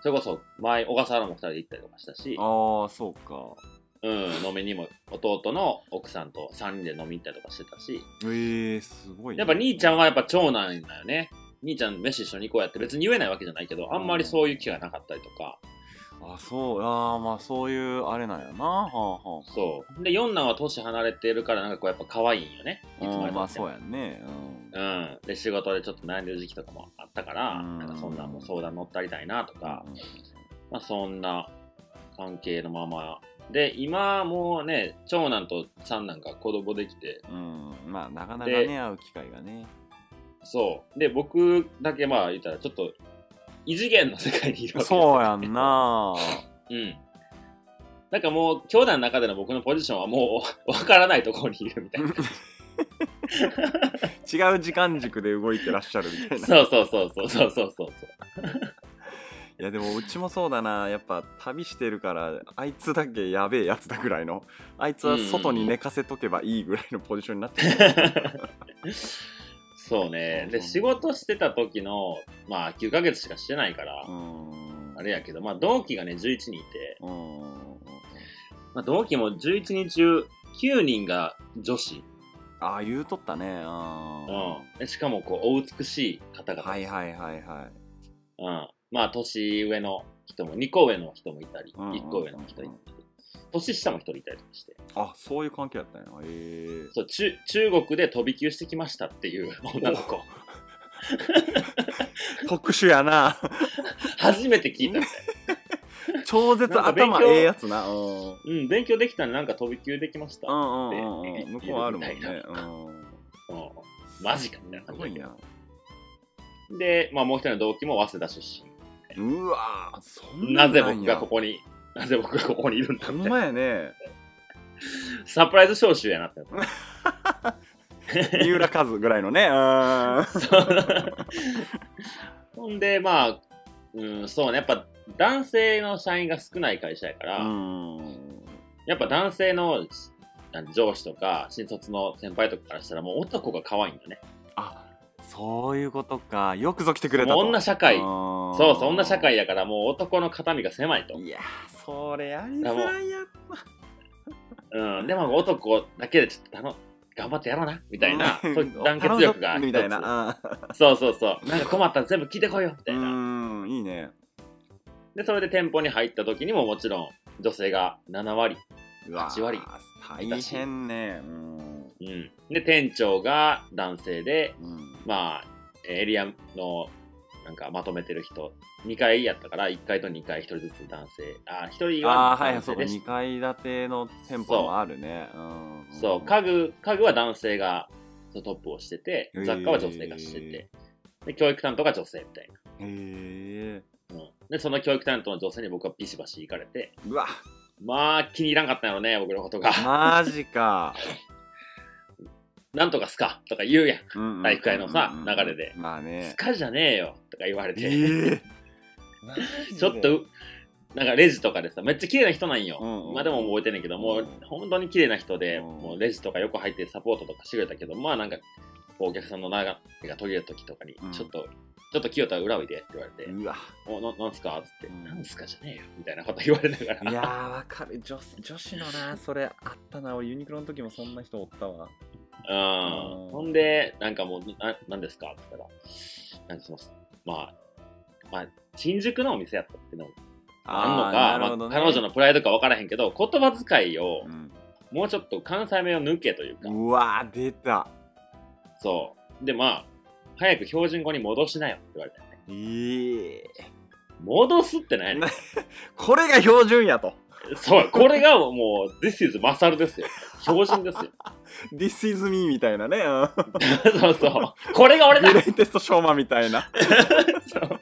それこそ前、小笠原も二人で行ったりとかしたし、ああ、そうか。うん、飲みにも弟の奥さんと三人で飲み行ったりとかしてたし、ええ、すごいね。やっぱ兄ちゃんはやっぱ長男だよね。兄ちゃん飯一緒に行こうやって別に言えないわけじゃないけど、あんまりそういう気がなかったりとか、あそう、ああ、まあそういうあれなんやな。はあはあ。そう。で、四男は年離れてるからなんかこうやっぱ可愛いんよね。いつまでうんまあそうやんね。うんうん。で、仕事でちょっと悩んでる時期とかもあったから、うんなんかそんなんも相談乗ったりたいなとか、うんまあそんな関係のまま。で、今もうね、長男と三男が子供できて、うん、まあなかなかでね、会う機会がね。そう。で、僕だけまあ言ったらちょっと異次元の世界にいるわけですよそうやん。な。うん。なんかもう、兄弟の中での僕のポジションはもう、わからないところにいるみたいな。違う時間軸で動いてらっしゃるみたいな。そうそうそうそうそうそうそう。いやでもうちもそうだな。やっぱ旅してるからあいつだけやべえやつだぐらいの。あいつは外に寝かせとけばいいぐらいのポジションになってる。そうね。で、仕事してた時の、まあ、9ヶ月しかしてないからう、ん。あれやけど、まあ、同期がね、11人いて、うん。まあ、同期も11人中9人が女子。ああ言うとったね。うん。しかも、こう、お美しい方々。はいはいはいはい。うん。まあ、年上の人も、2個上の人もいたり、うんうんうん1個上の人いたり、年下も1人いたりとかして。あそういう関係やったんやへえ。そう中中国で飛び級してきましたっていう女の子。特殊やな。初めて聞いたみたい超絶なんか勉強頭ええやつな。うん。なうん勉強できたんでなんか飛び級できました、ううんんうんうん。うん向こうあるもんね。マジかみたいなすごいな。で、まあ、もう一人の同期も早稲田出うわーそん身ななんぜ僕がこここになぜ僕がここにいるんだほんみたいなまやねサプライズ招集やなって三浦和ぐらいのね。うーん。た。ほんで、まあ、うん、そうね、やっぱ男性の社員が少ない会社やから、うん。やっぱ男性の上司とか新卒の先輩とかからしたらもう男が可愛いんだね。あ、そういうことか。よくぞ来てくれたと。もう女社会そそうそう、女社会やからもう男の肩身が狭いと。いやー、それやりづらいやうん、でも男だけでちょっとあの頑張ってやろうな、みたいな、そういう団結力がみたいな。そうそうそう。なんか困ったら全部聞いてこいよ、みたういな。ん、いいね。で、それで店舗に入った時にももちろん女性が7割。うわ8割大変ね。うん。うん。で、店長が男性で、うんまあ、エリアのなんかまとめてる人、2階やったから、1階と2階1人ずつ男性。あ、1人あはあ、はい、そうか、男性でし2階建ての店舗もあるね。うん。そう、家具、家具は男性がトップをしてて雑貨は女性がしてて、で、教育担当が女性みたいな。へえ。うん、で、その教育担当の女性に僕はビシバシ行かれて、うわ、まあ気に入らんかったんやろね、僕のことが。マジか。なんとかすかとか言うやん。体育会のさうん流れですまあね。かじゃねえよとか言われて、ええちょっと、なんかレジとかでさ、めっちゃ綺麗な人なんよ。うんうん今でも覚えてんねんけど、もう本当に綺麗な人で、うんもうレジとか横入ってサポートとかしてくれたけど、まあなんか、お客さんの長手が途切れた時とかに、うんちょっと、ちょっと清田裏おいでって言われて、うわ。おななんすか？っつって、うんなんすかじゃねえよみたいなこと言われながら。いやー、わかる。女女子のな、それあったな。俺ユニクロの時もそんな人おったわ。うん。ほんで、なんかもう、ななんですか？って言ったら、なんかその、まあ、まあ、新宿のお店やったってのもあんのーか、まあ、彼女のプライドか分からへんけど、言葉遣いをう、んもうちょっと関西弁を抜けというか、うわー、出た。そう。で、まあ、早く標準語に戻しなよって言われたよね。ええ戻すってないな これが標準やと。そう、これがもう、This is マサルですよ。標準ですよ。This is me みたいなね。うんそうそう。これが俺だグレイテストショーマンみたいな。そう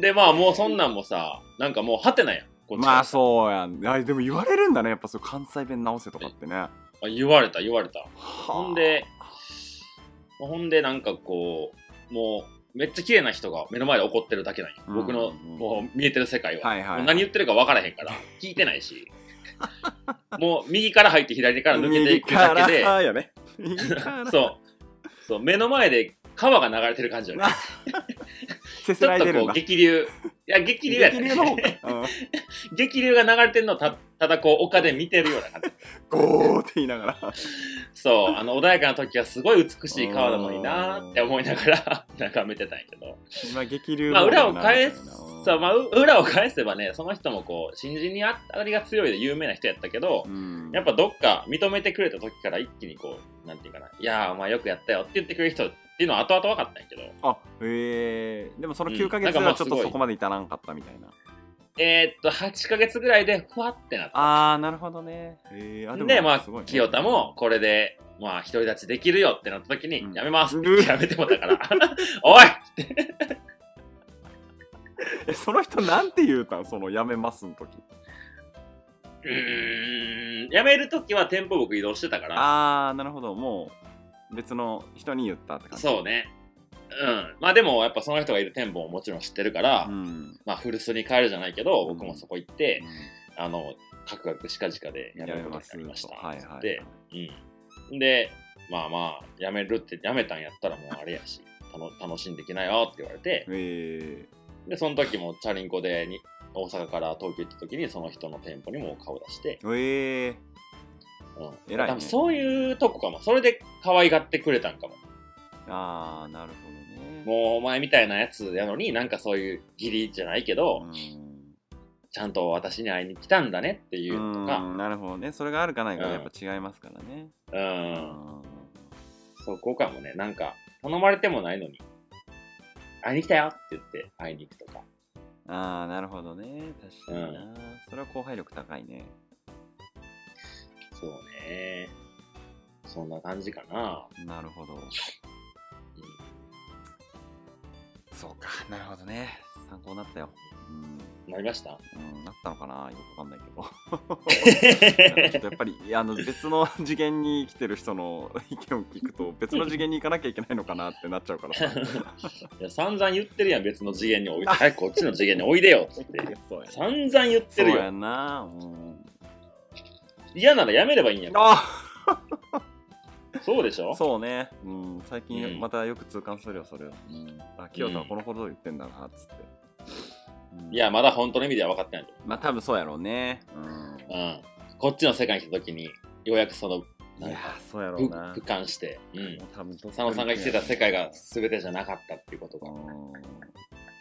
で、まあもうそんなんもさ、なんかもう、はてなやん。こっちからまあそうやん。あでも言われるんだね。やっぱそう関西弁直せとかってね。あ言われた、言われた。ほほんで、ほんでなんかこう、もう、めっちゃ綺麗な人が目の前で怒ってるだけなんよ。うん僕の、うんもう見えてる世界は。はいはいはいもう何言ってるか分からへんから、聞いてないし。もう右から入って左から抜けていくだけで そう。そう、目の前で川が流れてる感じよね。せちょっとこうせらいでるんだ。激流。いや、激流やね激流の方か。うん激流が流れてるのをたただこう丘で見てるような感じ。ゴーって言いながら。そう、あの穏やかな時はすごい美しい川なのになーって思いながら 眺めてたんやけど。今激流まあ裏を返すす、そうまあう裏を返せばね、その人もこう、新人に当たりが強いで有名な人やったけど、うんやっぱどっか認めてくれた時から一気にこう、なんていうかな、いやーお前よくやったよって言ってくれる人っていうのは後々分かったんやけど、あへえでもそのうん9ヶ月なんかまあすごいはちょっとそこまで至らんかったみたいな、えー、っと、8ヶ月ぐらいでふわってなった。ああなるほどね。へえあで、まあすごいね、清田もこれで、まあ、独り立ちできるよってなった時に、うん。やめますってやめてもらったから、おい えその人なんて言うたん？その辞めますの時。うーん、辞める時は店舗僕移動してたから、ああなるほど。もう別の人に言ったって感じ？そうね。うん。まあでも、やっぱその人がいる店舗ももちろん知ってるから、うん、まあ古巣に帰るじゃないけど、うん僕もそこ行って、あの、カクカクしかじかで辞めることになりました。はいはい、で、うん。で、まあまあ、辞めるって辞めたんやったらもうあれやし、楽楽しんできなよって言われて、へで、その時もチャリンコでに大阪から東京行った時にその人の店舗にも顔出して、えうん。偉いね。そういうとこかも。それで可愛がってくれたんかも。ああなるほどね。もうお前みたいなやつやのになんかそういう義理じゃないけど、うん。ちゃんと私に会いに来たんだねっていうのとか、うんなるほどね。それがあるかないかやっぱ違いますからね、うん、うんそこかもね、なんか頼まれてもないのに、会いに来たよって言って会いに行くとか。ああなるほどね。確かにな、うそれは後輩力高いねそうね。そんな感じかな。なるほど。うん。そうか。なるほどね。参考になったよ。うん。なりました？うん、なったのかな？よくわかんないけど。ちょっとやっぱりあの別の次元に生きてる人の 意見を聞くと別の次元に行かなきゃいけないのかなってなっちゃうからさ。いや散々言ってるやん、別の次元に。おいで。早くこっちの次元においでよっつって。散々言ってそうやるよ。な、うん、嫌ならやめればいいんやから。あそうでしょ？そうね、うん、最うん。近またよく痛感するよそれを、うん、あ清田はこのことを言ってんだなっつって、うん。いや、まだ本当の意味では分かってないと。まあ多分そうやろうね。うん。こっちの世界に来た時に、ようやくその、いやか、そうやろふうな。俯瞰して、うん。多分佐野さんが生きてた世界が全てじゃなかったっていうことが。うん。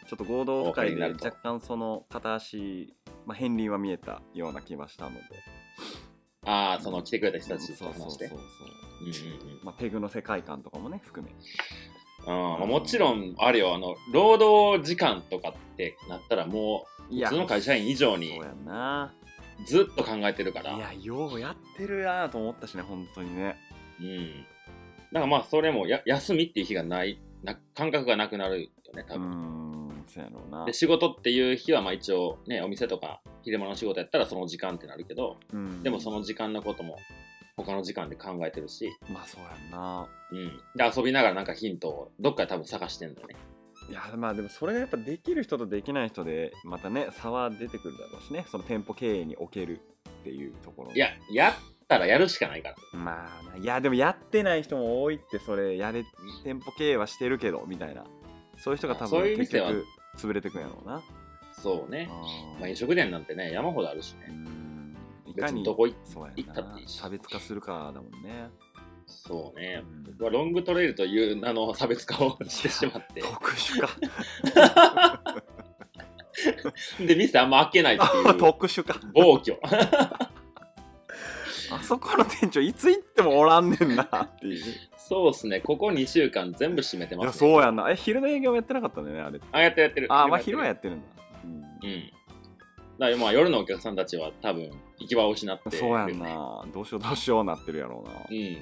ちょっと合同会で若干その片足、まあ、片鱗は見えたような気がしたのでああ、その来てくれた人たちとそうそう話して。そうそううんうんうん。まあ、ペグの世界観とかもね含めうんまあもちろん、あるよ、あの、労働時間とかってなったらもい普通の会社員以上にそうやんなうずっと考えてるから。いやようやってるなと思ったしね本当にねうん。だからまあ、それもや休みっていう日がない、な感覚がなくなるよね、多う分。んそうやろうなで、仕事っていう日はまあ一応ね、お店とか昼間の仕事やったらその時間ってなるけど、うん。でもその時間のことも他の時間で考えてるし、まあそうやんな。うん。で、遊びながらなんかヒントをどっかで多分探してんだよね。いやまあでもそれがやっぱできる人とできない人でまたね差は出てくるだろうしね。その店舗経営におけるっていうところ。いや、やったらやるしかないから。まあな。いやでもやってない人も多いってそれやれ店舗経営はしてるけどみたいな。そういう人が多分結局潰れてくんやろうなそうね。まあ、飲食店なんてね、山ほどあるしうね。んいか別ににどこ行ったっなていいし。差別化するかだもんね。そうね。うん。僕はロングトレイルという名の差別化をしてしまって。特殊か。で、店あんま開けないっていう。特殊か。暴挙。あそこの店長いつ行ってもおらんねんなっていう。そうっすね。ここ2週間全部閉めていやます、そうやんな。え昼の営業もやってなかったんだよねあれあ、やってるやってる。あまあ昼はやってるんだ、うん。だからまあ夜のお客さんたちは多分行き場を失ってるそうやん。などうしようどうしようなってるやろうなうん。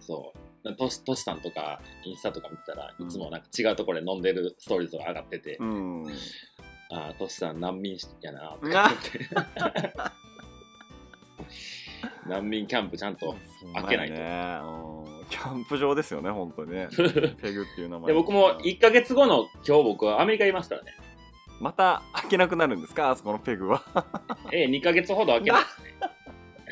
そう。トシトシさんとかインスタとか見てたらうんいつもなんか違うところで飲んでるストーリーズが上がってて、うんああ、トシさん難民やなとか思って。難民キャンプちゃんと。開けないとねうんキャンプ場ですよね本当にね ペグっていう名前で僕も1ヶ月後の今日僕はアメリカいますからね。また開けなくなるんですか？あそこのペグは。ええ、2ヶ月ほど開けないで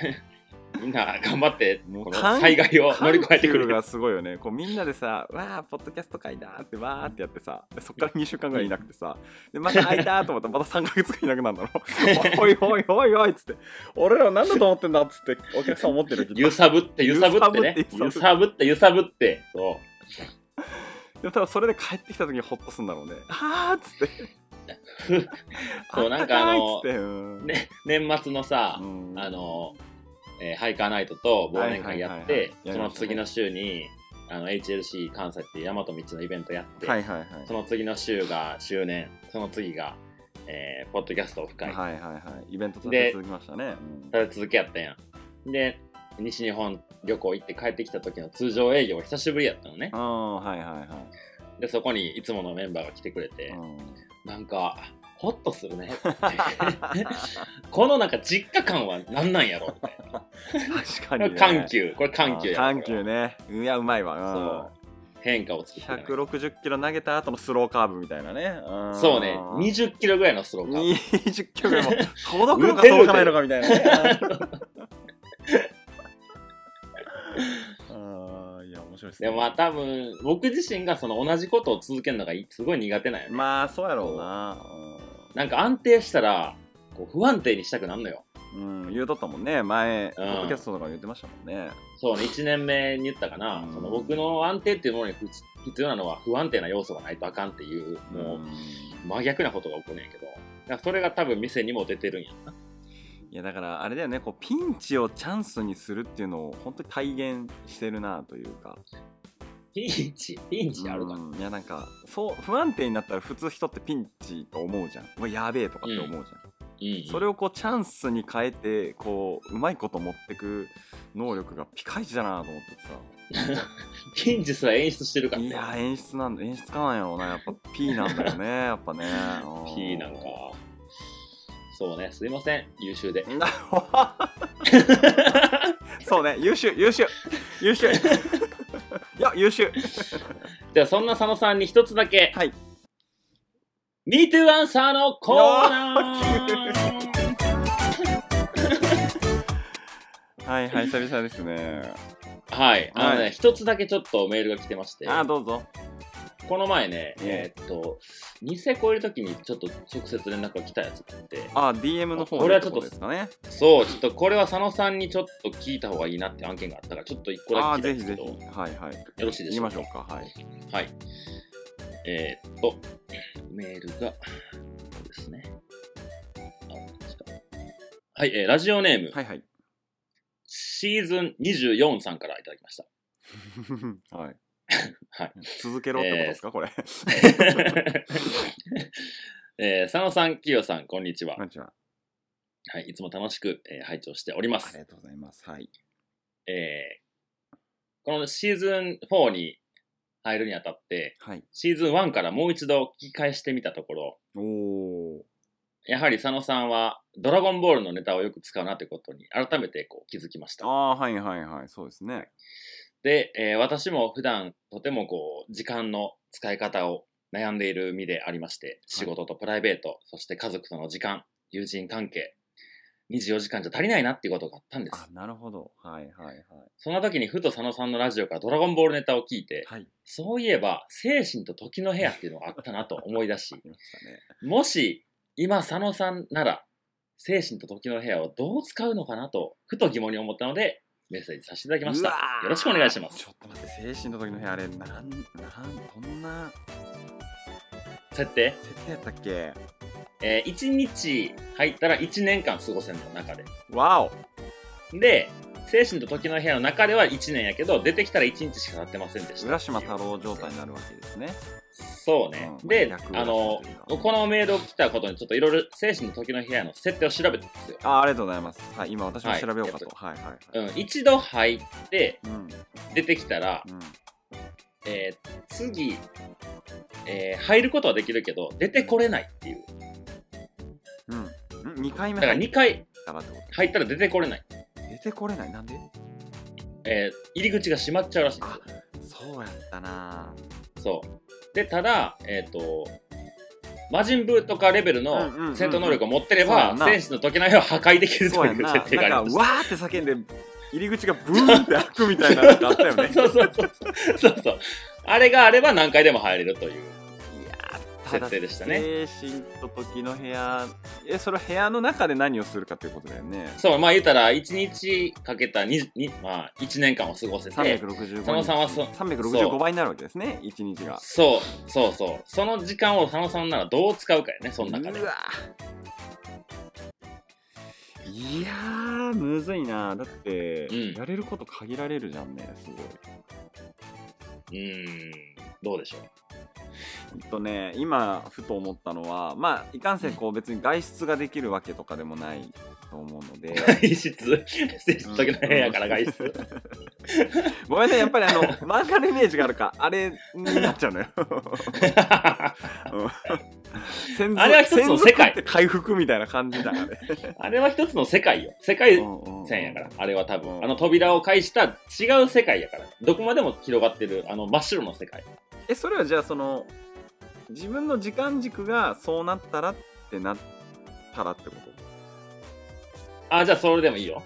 すね。みんな頑張って、このもう緩災害を乗り越えてくる。がすごいよね。こうみんなでさ「わあポッドキャスト会だ」ってわーってやってさでそっから2週間ぐらいいなくてさ。でまた開いたと思ったらまた3ヶ月ぐらいいなくなるんだろおいおいおいおいっつって。俺ら何だと思ってんだっつってお客さん思ってる揺さぶって、揺さぶってね。揺揺ささぶって、揺さぶって。そ でも多分それで帰ってきた時にホッとするんだろうね。あーっつって そうなんかあの。ね、年末のさ、うん。あの、えーハイカーナイトと忘年会やって、その次の週に、あの、HLC 関西っていう大和道のイベントやって、はいはいはい。その次の週が周年、その次が、えーポッドキャストオフ会。はいはいはい。イベント立て続きましたね。うん。立て続けやったや。ん。で、西日本旅行行って帰ってきた時の通常営業久しぶりやったのね。う。んはいはいはい。で、そこにいつものメンバーが来てくれて、うんなんか、ホッとするね。このなんか実家感は何なんやろみたいな。確かに、ね、緩急、これ緩急やろ緩急ね。いやうまいわ。そう。変化を作ってる、160キロ投げた後のスローカーブみたいなね。うん。そうね、20キロぐらいのスローカー20キロぐらいも 届くのか届かないのかみたいなね面白いですね。でもまあ多分、僕自身がその同じことを続けるのがいすごい苦手なんよね。まあそうやろうな。なんか安定したら、こう不安定にしたくなるのよ。うん、うん、言うとったもんね。前うん。ポッドキャストとか言ってましたもんね。そうね、1年目に言ったかな、うん。その僕の安定っていうものにふ必要なのは不安定な要素がないとあかんっていう、もう真逆なことが起こるんやけど、それが多分店にも出てるんやな。いやだからあれだよね。こうピンチをチャンスにするっていうのを本当に体現してるなというか。ピンチ、ピンチあるかうん。いやなんかそう不安定になったら普通人ってピンチと思うじゃん。うわやべえとかって思うじゃん、うん。それをこうチャンスに変えてこううまいこと持ってく能力がピカイチだなと思ってさ。ピンチすら演出してるからね。いやー演出なんだ。演出家なんやろうな。やっぱ P なんだよね。やっぱね。P なんか。そうね、すいません、優秀で。う んそうね。優秀。優秀。優秀。いや優秀。では、そんな佐野さんに一つだけ、はい。MeToo アンサーのコーナー。はいはい久々ですね。はい、あのね、はい。一つだけちょっとメールが来てまして、あーどうぞこの前ね、ええーっと、ニセ超えるときにちょっと直接連絡が来たやつがあって、あ DM の方これはちょっとですかね。そう、ちょっとこれは佐野さんにちょっと聞いた方がいいなって案件があったから、ちょっと一個あだけーぜひぜ聞きたいんですけど、ひはいはい。よろしいでしょうか？言いましょうかはいはい。えーっと、メールが、こうですね。あ来たはい、えーラジオネーム、はいはい。シーズン24さんからいただきました。はいはい。続けろってことですか、これ。えー。佐野さん、きよさん、こんにちは。こん。にちは。はい、いつも楽しく、えー拝聴しております。ありがとうございます。はい。えーこのシーズン4に入るにあたって、はい。シーズン1からもう一度聞き返してみたところ、おおやはり佐野さんはドラゴンボールのネタをよく使うなということに改めてこう気づきました。ああーはいはいはい。そうですねで、えー私も普段とてもこう時間の使い方を悩んでいる身でありまして、仕事とプライベート、そして家族との時間、友人関係、24時間じゃ足りないなっていうことがあったんです。あ。なるほど。はいはいはい。その時にふと佐野さんのラジオからドラゴンボールネタを聞いて、はい。そういえば精神と時の部屋っていうのがあったなと思い出し あ、りましたね。もし今佐野さんなら精神と時の部屋をどう使うのかなとふと疑問に思ったのでメッセージさせていただきました。よろしくお願いします。ちょっと待って精神の時の部屋あれなんなんどんな設定、設定やったっけ？えー、1日入ったら1年間過ごせるの中で。わお。で精神と時の部屋の中では1年やけど出てきたら1日しか経ってませんでした。浦島太郎状態になるわけですねそうね、うん。で逆あのこのメールを来たことにちょっといろいろ精神の時の部屋の設定を調べたんですよ。あありがとうございます。はい今私も調べようかと。はいはいはい。うん、一度入ってうん。出てきたら、うん。えー次、えー入ることはできるけど出てこれないっていう。うん。ん。2回目だから2回入ったら出てこれない、と出てこれない？なんで？えー入り口が閉まっちゃうらしいんですそうやったな。そうでただえっ、と魔人ブーとかレベルうんうんうんうん。の戦闘能力を持ってれそうやんな。ば戦士の時の絵を破壊できるという設定がありましたなんかわーって叫んで入り口がブーンって開くみたいなのがあったよね。そ うそうそうそう。そうそう。あれがあれば何回でも入れるという設定でしたね。精神と時の部屋。えそれは部屋の中で何をするかっていうことだよね。そうまあ言ったら1日かけたににまあ1年間を過ごせて365佐野さんはそ365倍になるわけですね1日が。そうそうそう。その時間を佐野さんならどう使うかやねその中で。うわ。いやーむずいな。だって、うん。やれること限られるじゃんねすごい。うーんどうでしょうえっとね今ふと思ったのはまあいかんせんこう別に外出ができるわけとかでもないと思うので。外出？選手の時の部屋から外出。ごめんねやっぱりあの 漫画のイメージがあるかあれになっちゃうのよ。うん。あれは一つの世界。回復みたいな感じだからね。あれは一つの世界よ。世界うんうんうん。線やから。あれは多うん分あの扉を介した違う世界やから。どこまでも広がってるあの真っ白の世界えそれはじゃあその自分の時間軸がそうなったらってなったらってこと？あじゃあそれでもいいよ。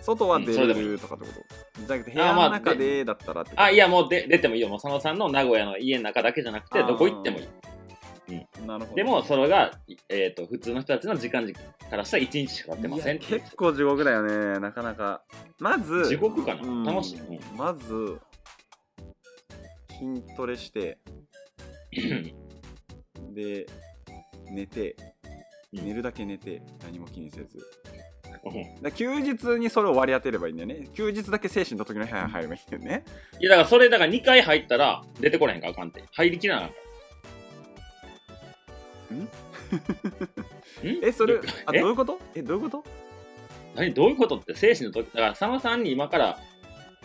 外は出るとかってこと？じゃなくて部屋あまあの中でだったらってこと？あいやもうで出てもいいよ。もう佐野さんの名古屋の家の中だけじゃなくてどこ行ってもいい。なるほど。でもそれが、えー、と普通の人たちの時間軸からしたら1日しか経ってませんいや結構地獄だよねなかなか。まず地獄かな？うん。楽しい。うん。まず筋トレして で寝てうん。寝るだけ寝て何も気にせず。休日にそれを割り当てればいいんだよね。休日だけ精神の時の部屋に入ればいいんだよね。いやだからそれだから2回入ったら出てこれへんかあかんって。入りきらなあかん？ん？えそれあえ？どういうこと？えどういうこと？何？どういうことって精神の時だから佐野さんに今から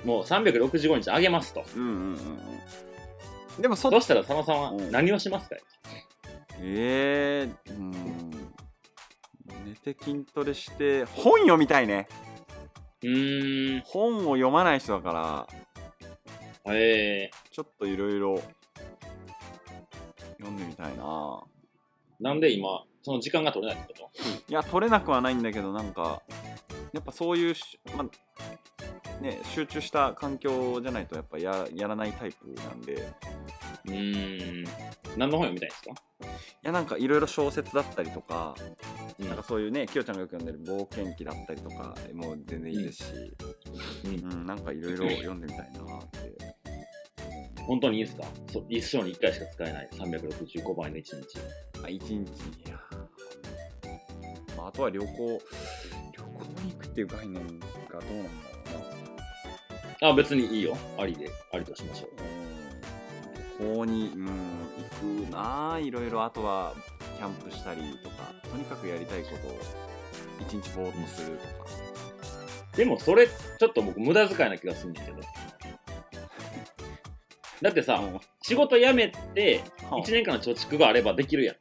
もう365日あげますと。うんうんうんうん。でもそそしたら佐野さんはうん。何をしますか？いえー、うん。寝て筋トレして本読みたいね。うーん。本を読まない人だから。え。ちょっといろいろ読んでみたいな。ー、なんで今その時間が取れないってこいや取れなくはないんだけどなんかやっぱそういうし、まね、集中した環境じゃないとやっぱややらないタイプなんで。うーん。何の本読みたいんですか？やなんかいろいろ小説だったりとかうん。なんかそういうねきよちゃんがよく読んでる冒険記だったりとかもう全然いいですし、うん。うん、なんかいろいろ読んでみたいなって。本当にいいですか？そ一生に1回しか使えない。365倍の1日。あ一日。いやまあ、あとは旅行。旅行に行くっていう概念がどうなんだろう。なあ別にいいよ。ありでありとしましょう。うん。旅行に、うん、行くなあいろいろ。あとはキャンプしたりとかとにかくやりたいことを一日ぼーっとするとか、でもそれちょっと僕無駄遣いな気がするんだけど。だってさ仕事辞めてはあ1年間の貯蓄があればできるやん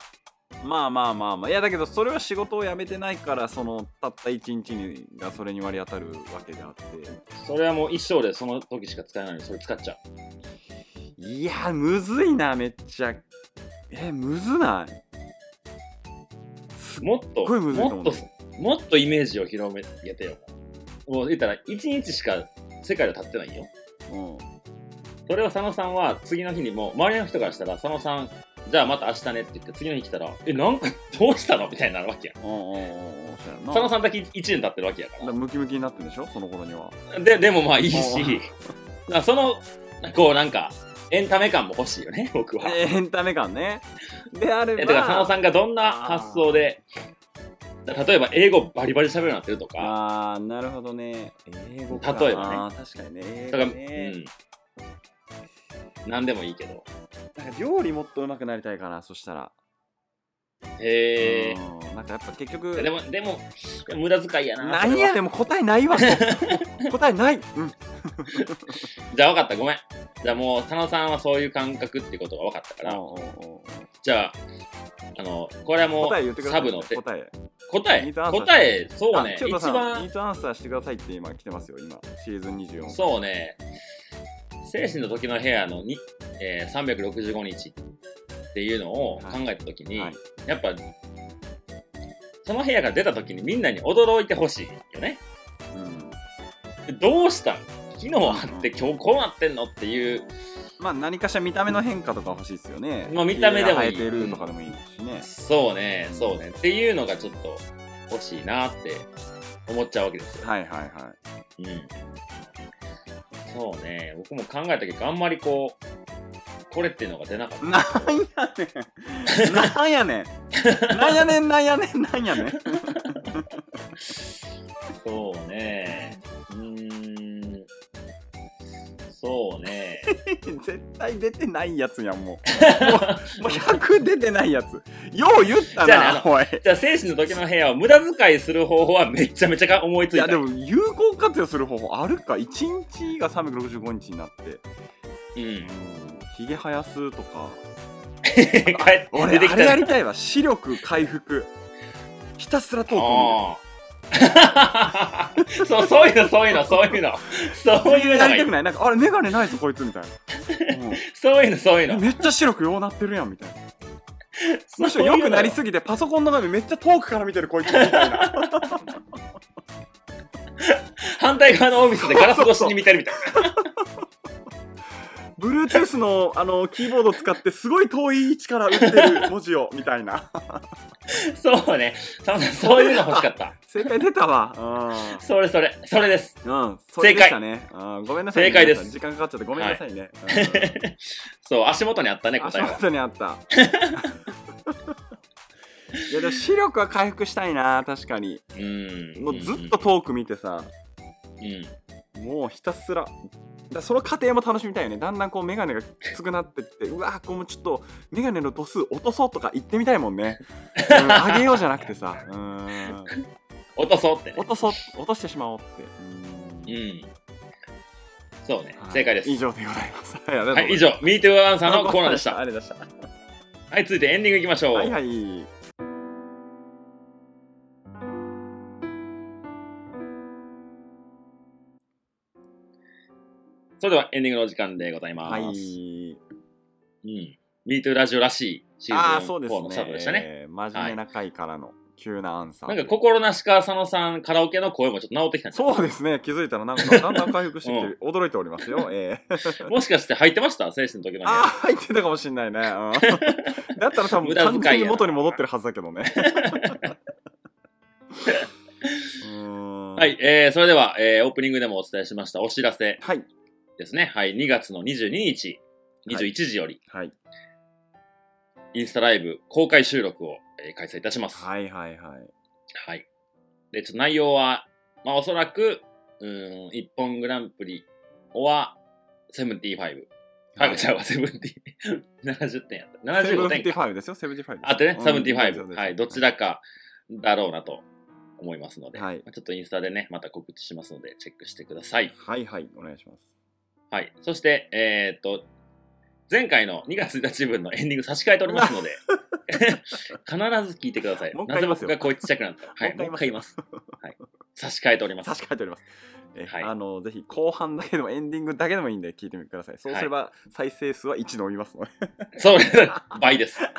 まあまあまあまあ。いやだけどそれは仕事を辞めてないからそのたった一日にがそれに割り当たるわけであって。それはもう一生でその時しか使えない。のにそれ使っちゃう。いやむずいなめっちゃ。えむずない？もっともっともっとイメージを広めてよ。もう言ったら1日しか世界で立ってないよ。うん。それを佐野さんは次の日にも周りの人からしたら佐野さんじゃあまた明日ねって言って次の日来たらえなんかどうしたのみたいになるわけやん。うんうんうんうんそうやな。佐野さんだけ1年経ってるわけやかだからムキムキになってるんでしょ？その頃には。らででもまあいいし。うんだからそのこうなんかエンタメ感も欲しいよね 僕は。エンタメ感ね。であれば。えだから佐野さんがどんな発想で例えば英語バリバリ喋るようになってるとか。ああなるほどね。英語か。例えばね。あー確かにね。英だから、語ね。うん何でもいいけど。なんか料理もっと上手くなりたいかなそしたら。へえうん。なんかやっぱ結局でもでも無駄遣いやな。何やでも答えないわ。答えない、うん、じゃあ分かったごめん。じゃあもう佐野さんはそういう感覚ってことが分かったから。じゃああのこれはもうサブのて答え。答え答えそうね。一番ニートアンサーしてくださいって今来てますよ今。シーズン24そうね精神の時の部屋のに、えー、365日っていうのを考えた時に、はい。やっぱその部屋が出た時にみんなに驚いてほしいよね。うん。どうしたん？昨日あって今日こうなってんのっていう。まあ何かしら見た目の変化とか欲しいですよね。まあ見た目でもいい。てるとかでもいいしね、そうねそうね。っていうのがちょっと欲しいなって思っちゃうわけですよ、はいはいはい。うん、そうね。僕も考えた結果あんまりこうこれっていうのが出なかった。なんやねん。なんやねん。なんやねんなんやねんなんやねん。そうね。うーんそうね。絶対出てないやつやんもう。もうもう100出てないやつ。よう言ったじゃあねなおい。じゃあ精神の時の部屋を無駄遣いする方法はめちゃめちゃ思いついた。いやでも有効活用する方法あるか。1日が365日になって。うん。うん。ひげ生やすとか。帰って俺出てきたあれやりたいわ。視力回復。ひたすらトークをああ そうそういうのそういうのそういうの。そういうの。やりたくない？なんかあれ眼鏡ないぞこいつみたいな、そういうのそういううんのめっちゃ視力ようなってるやんみたいな。むしろ良くなりすぎてパソコンの画面めっちゃ遠くから見てるこいつみたいな。反対側のオフィスでガラス越しに見てるみたい Bluetooth のあのキーボード使ってすごい遠い位置から打ってる文字をみたいな。な そうね。そうそういうの欲しかった。正解出たわ。それそれ。それです。うん、うん、それでしたね。うん。ごめんなさい。ね正解です。時間かかっちゃって。ごめんなさいね、そう足元にあったねうん、足答えは。元にあった。いやでも視力は回復したいな確かに。うん。もうずっと遠く見てさ、うん。もうひたすらだその過程も楽しみたいよね。だんだんこう眼鏡がきつくなってってうわこうもうちょっと眼鏡の度数落とそうとか言ってみたいもんね、うん、上げようじゃなくてさ。うん。落とそうって。ね。落とそう落としてしまおうって。ううん。そうね、はい。正解です。以上でございます。は いはい、以上、MeToo アンサーのコーナーでした。ありがとうございまはい、続いてエンディングいきましょう。したはいはいそれではエンディングのお時間でございます。はい。うん。MeToo ラジオらしいシあーズンあそうです4のスタートでしたね。ね真面目な回からの急なアンサーなんか心なしか佐野さんカラオケの声もちょっと治ってきたんそうですね。気づいたらなんかだんだん回復してきて驚いておりますよ。ええ。もしかして入ってました？精神の時の部ああ屋。入ってたかもしんないね、うん。だったら多分完全に元に戻ってるはずだけどね。はい、えー、それでは、えー、オープニングでもお伝えしましたお知らせ。はいですね。はい、2月の22日、21時より、はいインスタライブ公開収録を、えー開催いたします。はいはいはいはい。で、ちょっと内容は、まあおそらく、うーん、一本グランプリは、75。はい、ちゃうわ、70。70点やった。75点か。75ですよ75あってね、うん75。はい、どちらかだろうなと思いますので、はいまあちょっとインスタでね、また告知しますので、チェックしてください。はいはいお願いしますはい。そして、えーっと、前回の2月1日分のエンディング差し替えておりますので、必ず聞いてください。もう一なぜ僕がこう言っちゃくなったはい、もう一回言います。はい。差し替えております。差し替えておりますえはいあのぜひ後半だけでもエンディングだけでもいいんで聞いてみてくださいそうすれば再生数は1伸びますのでそうです。倍です。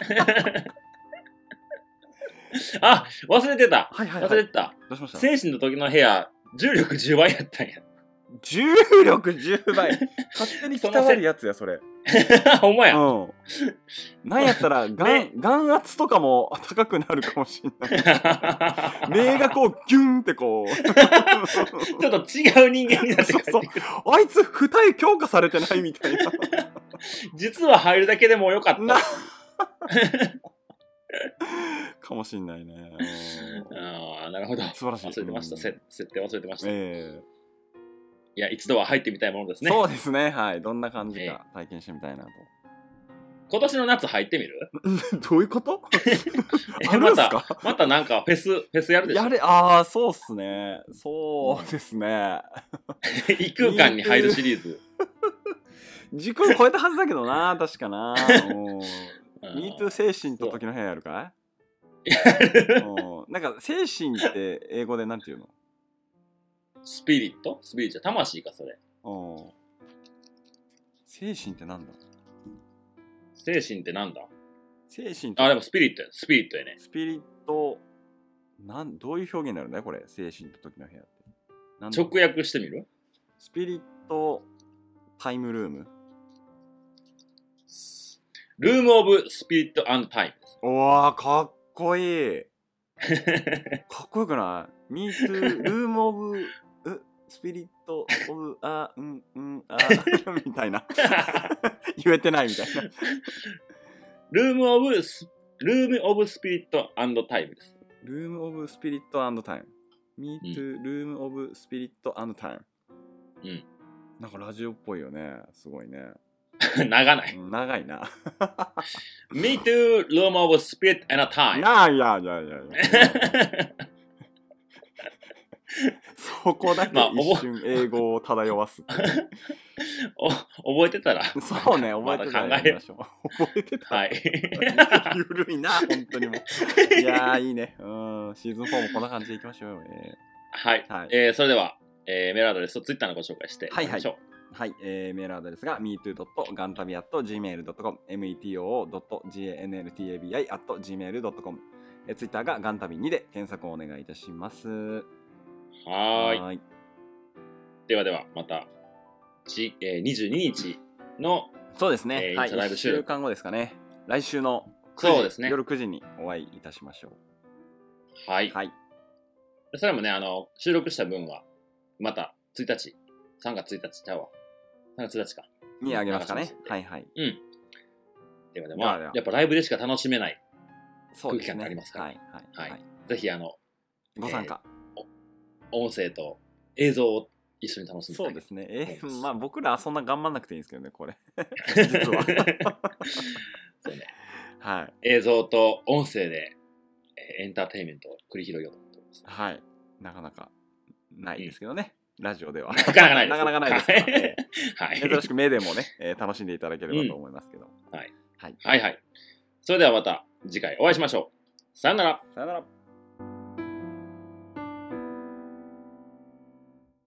あ、忘れてた。はいはい忘れてた。どうしました？精神の時の部屋、重力10倍やったんや。重力10倍 勝手に伝わるやつやそれ ほんまや。うんなんやったら 眼眼圧とかも高くなるかもしれない目がこうギュンってこうちょっと違う人間になって帰ってそうくる。あいつ二重強化されてないみたいな実は入るだけでもよかった。なかもしんないねうんああ、なるほど。素晴らしい忘れてました。うんせ設定忘れてました。いえや、一度は入ってみたいものですね。えそうですね。はい。どんな感じえか体験してみたいなと、今年の夏入ってみる？どういうこと？えあるんますた、か？またなんかフェス、フェスやるでしょ？やれああそうっすね。そうですね。異空間に入るシリーズ。時間超えたはずだけどな確かな。うん。うん MeToo 精神と時の部屋やるかい？うん。なんか精神って英語でなんて言うスピリット？スピリット？魂か、それ。のうん精神ってなんだ？精神ってなんだ？精神ってあ、でもスピリットや。スピリットやね。スピリットなんどういう表現になるんだよこれ。精神と時の部屋って。なんだ直訳してみる？スピリットタイムルーム？ルームオブスピリットアンタイおわかっこいい。ム。かっこよくない ?Me too, room of うスピリット オブあうんうんあ みたいな。言えてないみたいな。ルームオブス、ルームオブスピリットアンドタイムです。ルームオブスピリットタイム Me too, room of スピリットタイムうん。なんかラジオっぽいよね。すごいね。長ない。うん長いな。Me too, room of spirit and a time. いやいやいやいや そこだけまあ一瞬英語を漂わす お覚えてたら。そうね覚えてたらやりましょう覚えてたはい。ゆるいな、本当にもう。いやー、いいね。うん、シーズン4もこんな感じでいきましょうよ。えはい。はいえー、それでは、えー、メールアドレスとツイッターのご紹介していきましょう。はいーはい、えー、メールアドレスが metoo.gantabi.gmail.com えー、ツイッターがガンタビ2で検索をお願いいたします。ははーい。ーい。ではでは、また、ちえー、22日の、そうですね。はい、えーインスタライブ1収録週間後ですかね。来週の9時そうですね夜9時にお会いいたしましょはい。う。はい。それもね、あの、収録した分は、また、1日、3月1日ちゃうわ。3月1日か。にあげますかねはいはい。うん。ではでは、ではではやっぱライブでしか楽しめない。空気感がありますからはいはい。はいぜひ、あの、ご参加。音声と映像を一緒に楽しんでそうですね。えそうですまあ僕らはそんな頑張んなくていいんですけどね、これ。実は。そうね。はい。映像と音声で、えーエンターテインメントを繰り広げようと思ってます。はい。なかなかないですけどね、ラジオでは。なかなかないです。なかなかないですね はい。珍しく目でもね、えー楽しんでいただければと思いますけど。はいはい。それではまた次回お会いしましょう。さよなら。さよなら。